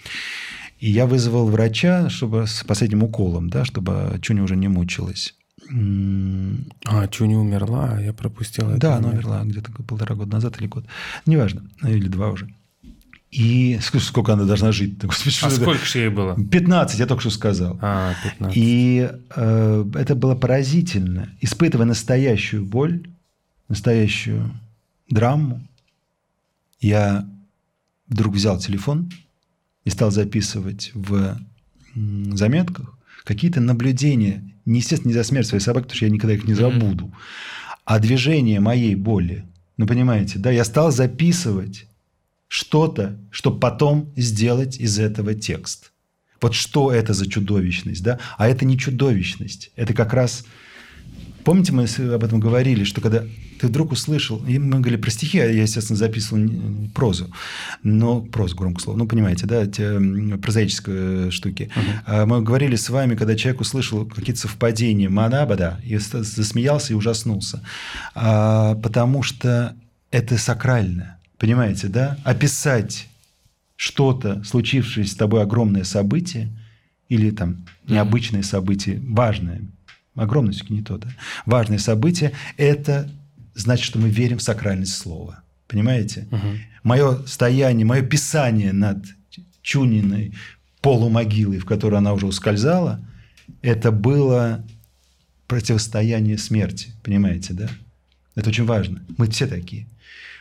И я вызвал врача, чтобы с последним уколом, да, чтобы Чуня уже не мучилась. А, Чуни умерла, а я пропустил это. да, она умерла где-то полтора года назад или год. Неважно, или два уже. И сколько, она должна жить? Господи, что А сколько же ей было? 15, я только что сказал. А, 15. И э, это было поразительно. Испытывая настоящую боль, настоящую драму, я вдруг взял телефон и стал записывать в заметках какие-то наблюдения, естественно, не за смерть своей собаки, потому что я никогда их не забуду, а движение моей боли. Ну, понимаете, да, я стал записывать что-то, чтобы потом сделать из этого текст. Вот что это за чудовищность, да? А это не чудовищность, это как раз... Помните, мы об этом говорили, что когда ты вдруг услышал, и мы говорили про стихи, а я, естественно, записывал прозу, но прозу, громкое слово, ну, понимаете, да, те прозаические штуки. А Мы говорили с вами, когда человек услышал какие-то совпадения, манабада, и засмеялся и ужаснулся, А, потому что это сакрально, понимаете, да? Описать что-то, случившееся с тобой огромное событие, или там необычное событие, важное, то, да, важное событие, это значит, что мы верим в сакральность слова. Понимаете? Мое стояние, мое писание над Чуниной полумогилой, в которую она уже ускользала, это было противостояние смерти. Понимаете, да? Это очень важно. Мы все такие.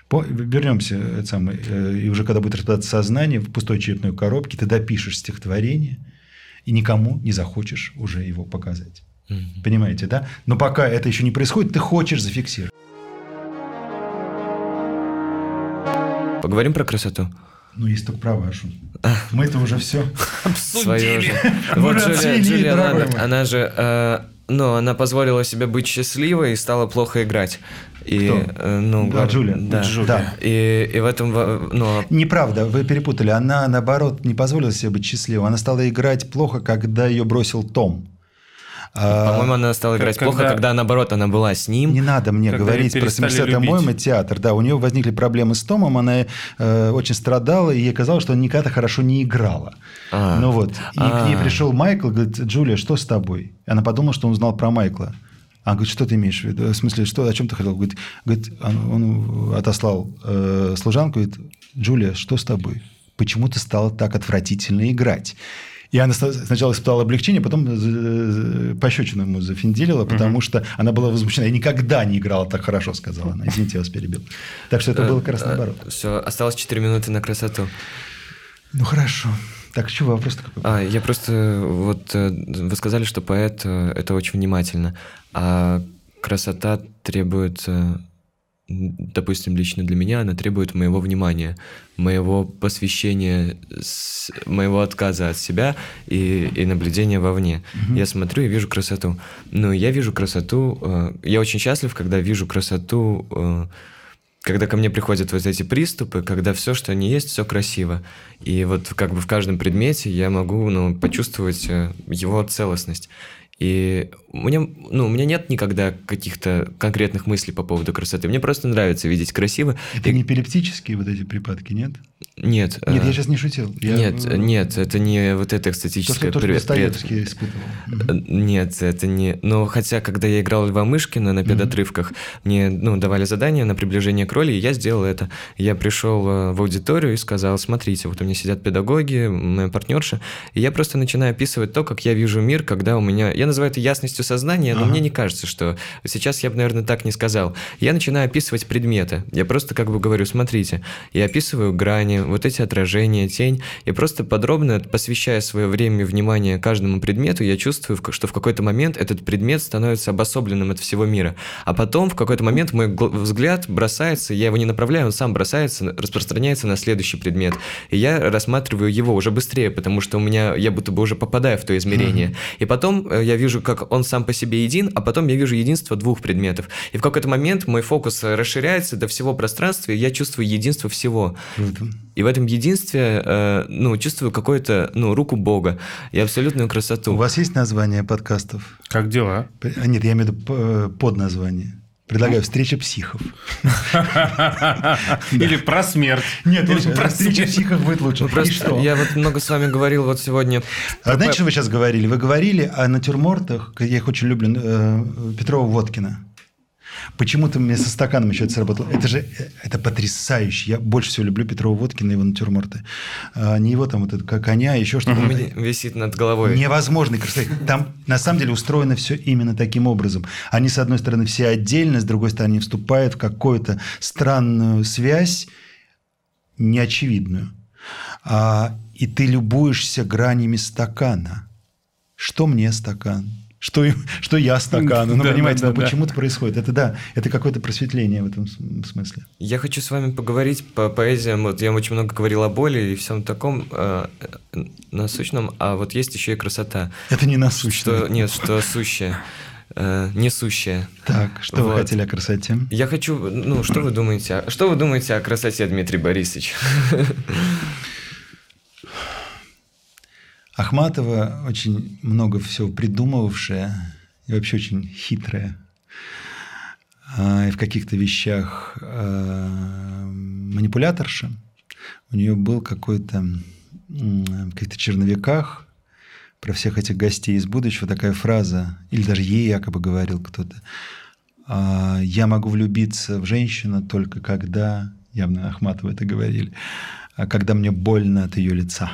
По- Вернемся, это самое, э, и уже когда будет распадаться сознание в пустой черепной коробке, ты допишешь стихотворение, и никому не захочешь уже его показать. Мгм. Понимаете, да? Но пока это еще не происходит, ты хочешь зафиксировать. Поговорим про красоту. Ну, есть только про вашу. Мы-то уже все. Мы Вот уже Джулия, обсудили, Джулия она же, э, ну, она позволила себе быть счастливой и стала плохо играть. И, Кто? э, ну, Да, Джулия. Да. Джулия. Да. И, и в этом, ну, Неправда, вы перепутали. Она, наоборот, не позволила себе быть счастливой. Она стала играть плохо, когда ее бросил Том. А, по-моему, она стала играть плохо, когда- когда, наоборот, она была с ним. Не надо мне Когда говорить про перестали 70 любить. мой театр. Да, у нее возникли проблемы с Томом, она э, очень страдала, и ей казалось, что она никогда хорошо не играла. А. Ну вот. И А. к ней пришел Майкл, говорит, Джулия, что с тобой? Она подумала, что он узнал про Майкла. Она говорит, что ты имеешь в виду? В смысле, что, о чем ты хотел? Говорит, говорит он, он отослал э, служанку, говорит, Джулия, что с тобой? Почему ты стала так отвратительно играть? И она сначала испытала облегчение, потом э, пощечину ему зафинделила, потому что она была возмущена. Я никогда не играла так хорошо, сказала она. Извините, я вас перебил. Так что это было как раз наоборот. Все, осталось 4 минуты на красоту. Ну, хорошо. Так, что вопрос-то какой? А, я просто, вот, э, вы сказали, что поэт э, это очень внимательно, а красота требует, э, допустим, лично для меня, она требует моего внимания, моего посвящения, моего отказа от себя и, и наблюдения вовне. Я смотрю и вижу красоту. Ну, я вижу красоту, э, я очень счастлив, когда вижу красоту э, когда ко мне приходят вот эти приступы, когда все, что не есть, все красиво. И вот как бы в каждом предмете я могу ну, почувствовать э, его целостность. И мне, ну, у меня нет никогда каких-то конкретных мыслей по поводу красоты. Мне просто нравится видеть красиво. Это И- не эпилептические вот эти припадки, нет? Нет. Нет, я сейчас не шутил. Я, Нет, нет, это не вот это То, экстатическое что, то, что Достоевский испытывал. Э, Нет, это не... Но хотя, когда я играл Льва Мышкина на педотрывках, мне ну, давали задание на приближение к роли, и я сделал это. Я пришел э, в аудиторию и сказал, смотрите, вот у меня сидят педагоги, моя партнерша, и я просто начинаю описывать то, как я вижу мир, когда у меня... Я называю это ясностью сознания, но Ага. мне не кажется, что... Сейчас я бы, наверное, так не сказал. Я начинаю описывать предметы. Я просто как бы говорю, смотрите, я описываю грани, вот эти отражения, тень, и просто подробно, посвящая свое время и внимание каждому предмету, я чувствую, что в какой-то момент этот предмет становится обособленным от всего мира. А потом в какой-то момент мой гл- взгляд бросается, я его не направляю, он сам бросается, распространяется на следующий предмет. И я рассматриваю его уже быстрее, потому что у меня, я будто бы уже попадаю в то измерение. И потом э, я вижу, как он сам по себе един, а потом я вижу единство двух предметов. И в какой-то момент мой фокус э, расширяется до всего пространства, и я чувствую единство всего. Круто. И в этом единстве, э, ну, чувствую какую-то, ну, руку Бога и абсолютную красоту. У вас есть название подкастов? Как дела? А, Нет, я имею в виду п- подназвание. Предлагаю «Встреча психов». Или про смерть. Нет, лучше, про «Встреча смерть. психов» будет лучше. Просто что? я вот много с вами говорил вот сегодня. А знаете, что вы сейчас говорили? Вы говорили о натюрмортах, я их очень люблю, э, Петрова-Водкина. Почему-то мне со стаканом еще это сработало. Это же э, это потрясающе. Я больше всего люблю Петрова Водкина и его натюрморты. А, не его там вот это коня, еще У что-то. висит над головой. Невозможный красоты. Там на самом деле устроено все именно таким образом. Они, с одной стороны, все отдельно, с другой стороны, вступают в какую-то странную связь, неочевидную. А, и ты любуешься гранями стакана. Что мне стакан? Что, им- что я стакану? Ну, Да, понимаете, да, ну, да, да. почему-то происходит. Это да, это какое-то просветление в этом смысле. Я хочу с вами поговорить по поэзиям. Вот я очень много говорил о боли и всем таком э, э, насущном, а вот есть еще и красота. Это не насущно. Что, нет, что сущее, э, несущее. Так, что вы Вот. хотели о красоте? Я хочу, ну, что вы думаете, о- что вы думаете о красоте, Дмитрий Борисович? Ахматова очень много всего придумывавшая и вообще очень хитрая. А, И в каких-то вещах а, манипуляторша. У нее был какой-то в каких-то черновиках про всех этих гостей из будущего такая фраза, или даже ей якобы говорил кто-то, а, «Я могу влюбиться в женщину только когда явно Ахматова это говорили, когда мне больно от ее лица.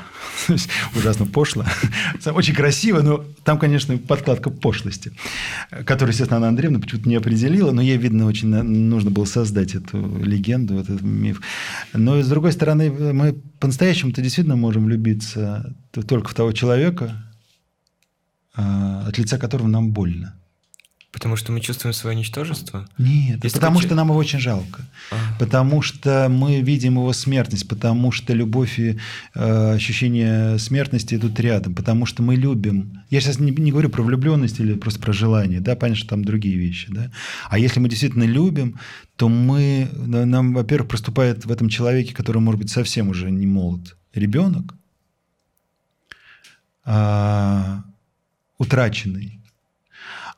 Ужасно пошло. Очень красиво, но там, конечно, подкладка пошлости, которую, естественно, Анна Андреевна почему-то не определила, но ей, видно, очень нужно было создать эту легенду, этот миф. Но, с другой стороны, мы по-настоящему-то действительно можем влюбиться только в того человека, а, от лица которого нам больно. Потому что мы чувствуем свое ничтожество? Нет, Есть потому что нам его очень жалко. А. Потому что мы видим его смертность, потому что любовь и э, ощущение смертности идут рядом, потому что мы любим. Я сейчас не, не говорю про влюбленность или просто про желание, да, понятно, что там другие вещи, да. А если мы действительно любим, то мы, нам, во-первых, проступает в этом человеке, который, может быть, совсем уже не молод, ребенок, а, утраченный,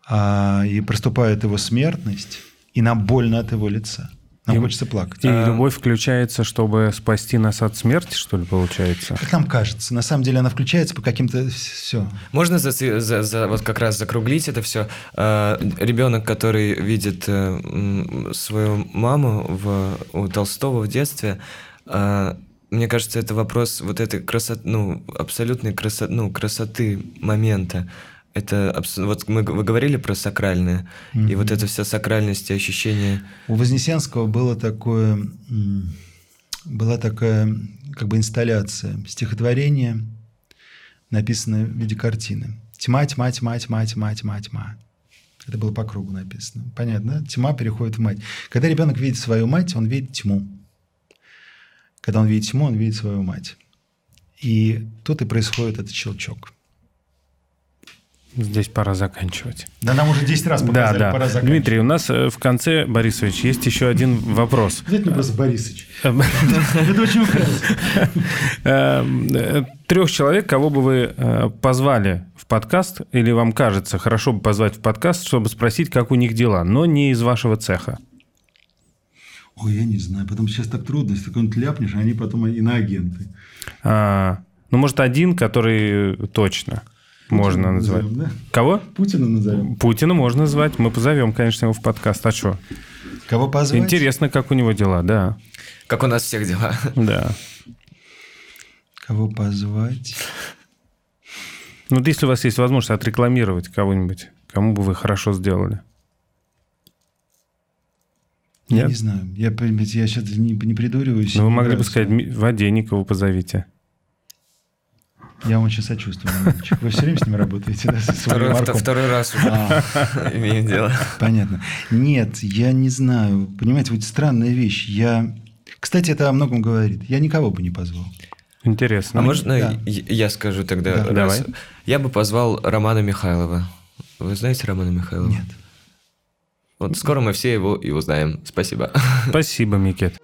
а, и проступает его смертность, и нам больно от его лица. Нам и, хочется плакать. И а, любовь включается, чтобы спасти нас от смерти, что ли, получается? Как нам кажется. На самом деле она включается по каким-то... Все. Можно за, за, за, вот как раз закруглить это все? А, ребенок, который видит а, свою маму в, у Толстого в детстве, а, мне кажется, это вопрос вот этой красоты, ну, абсолютной красоты, ну, красоты момента. Это вот мы вы говорили про сакральное, mm-hmm. и вот это вся сакральность и ощущение. У Вознесенского было такое, была такая как бы инсталляция, стихотворение, написанное в виде картины. Тьма, тьма, тьма, тьма, тьма, тьма, тьма. Это было по кругу написано. Понятно, да? Тьма переходит в мать. Когда ребенок видит свою мать, он видит тьму. Когда он видит тьму, он видит свою мать. И тут и происходит этот щелчок. Здесь пора заканчивать. Да, нам уже 10 раз показали, да, да. пора заканчивать. Дмитрий, у нас э, в конце, Борисович, есть еще один вопрос. Мне просто Борисович. Это очень э, Трех человек, кого бы вы э, позвали в подкаст, или вам кажется, хорошо бы позвать в подкаст, чтобы спросить, как у них дела, но не из вашего цеха. Ой, я не знаю. Потом сейчас так трудно, если какой-нибудь ляпнешь, а они потом иноагенты. А, ну, может, один, который точно – можно назвать. Назовем, да? Кого? Путина назовем. Путина можно назвать. Мы позовем, конечно, его в подкаст. А что? Кого позвать? Интересно, как у него дела, да. Как у нас всех дела. Да. Кого позвать? Ну, вот если у вас есть возможность отрекламировать кого-нибудь, кому бы вы хорошо сделали? Я Нет? не знаю. Я, я сейчас не, не придуриваюсь. Ну, вы могли бы сказать, Ваденникову позовите. Я вам очень сочувствую, мальчик. Вы все время с ним работаете, да, со второй, второй раз уже а. имеем дело. Понятно. Нет, я не знаю. Понимаете, вот странная вещь. Я... Кстати, это о многом говорит. Я никого бы не позвал. Интересно. А можно да. я скажу тогда? Да. Давай. Я бы позвал Романа Михайлова. Вы знаете Романа Михайлова? Нет. Вот скоро мы все его и узнаем. Спасибо. Спасибо, Микет.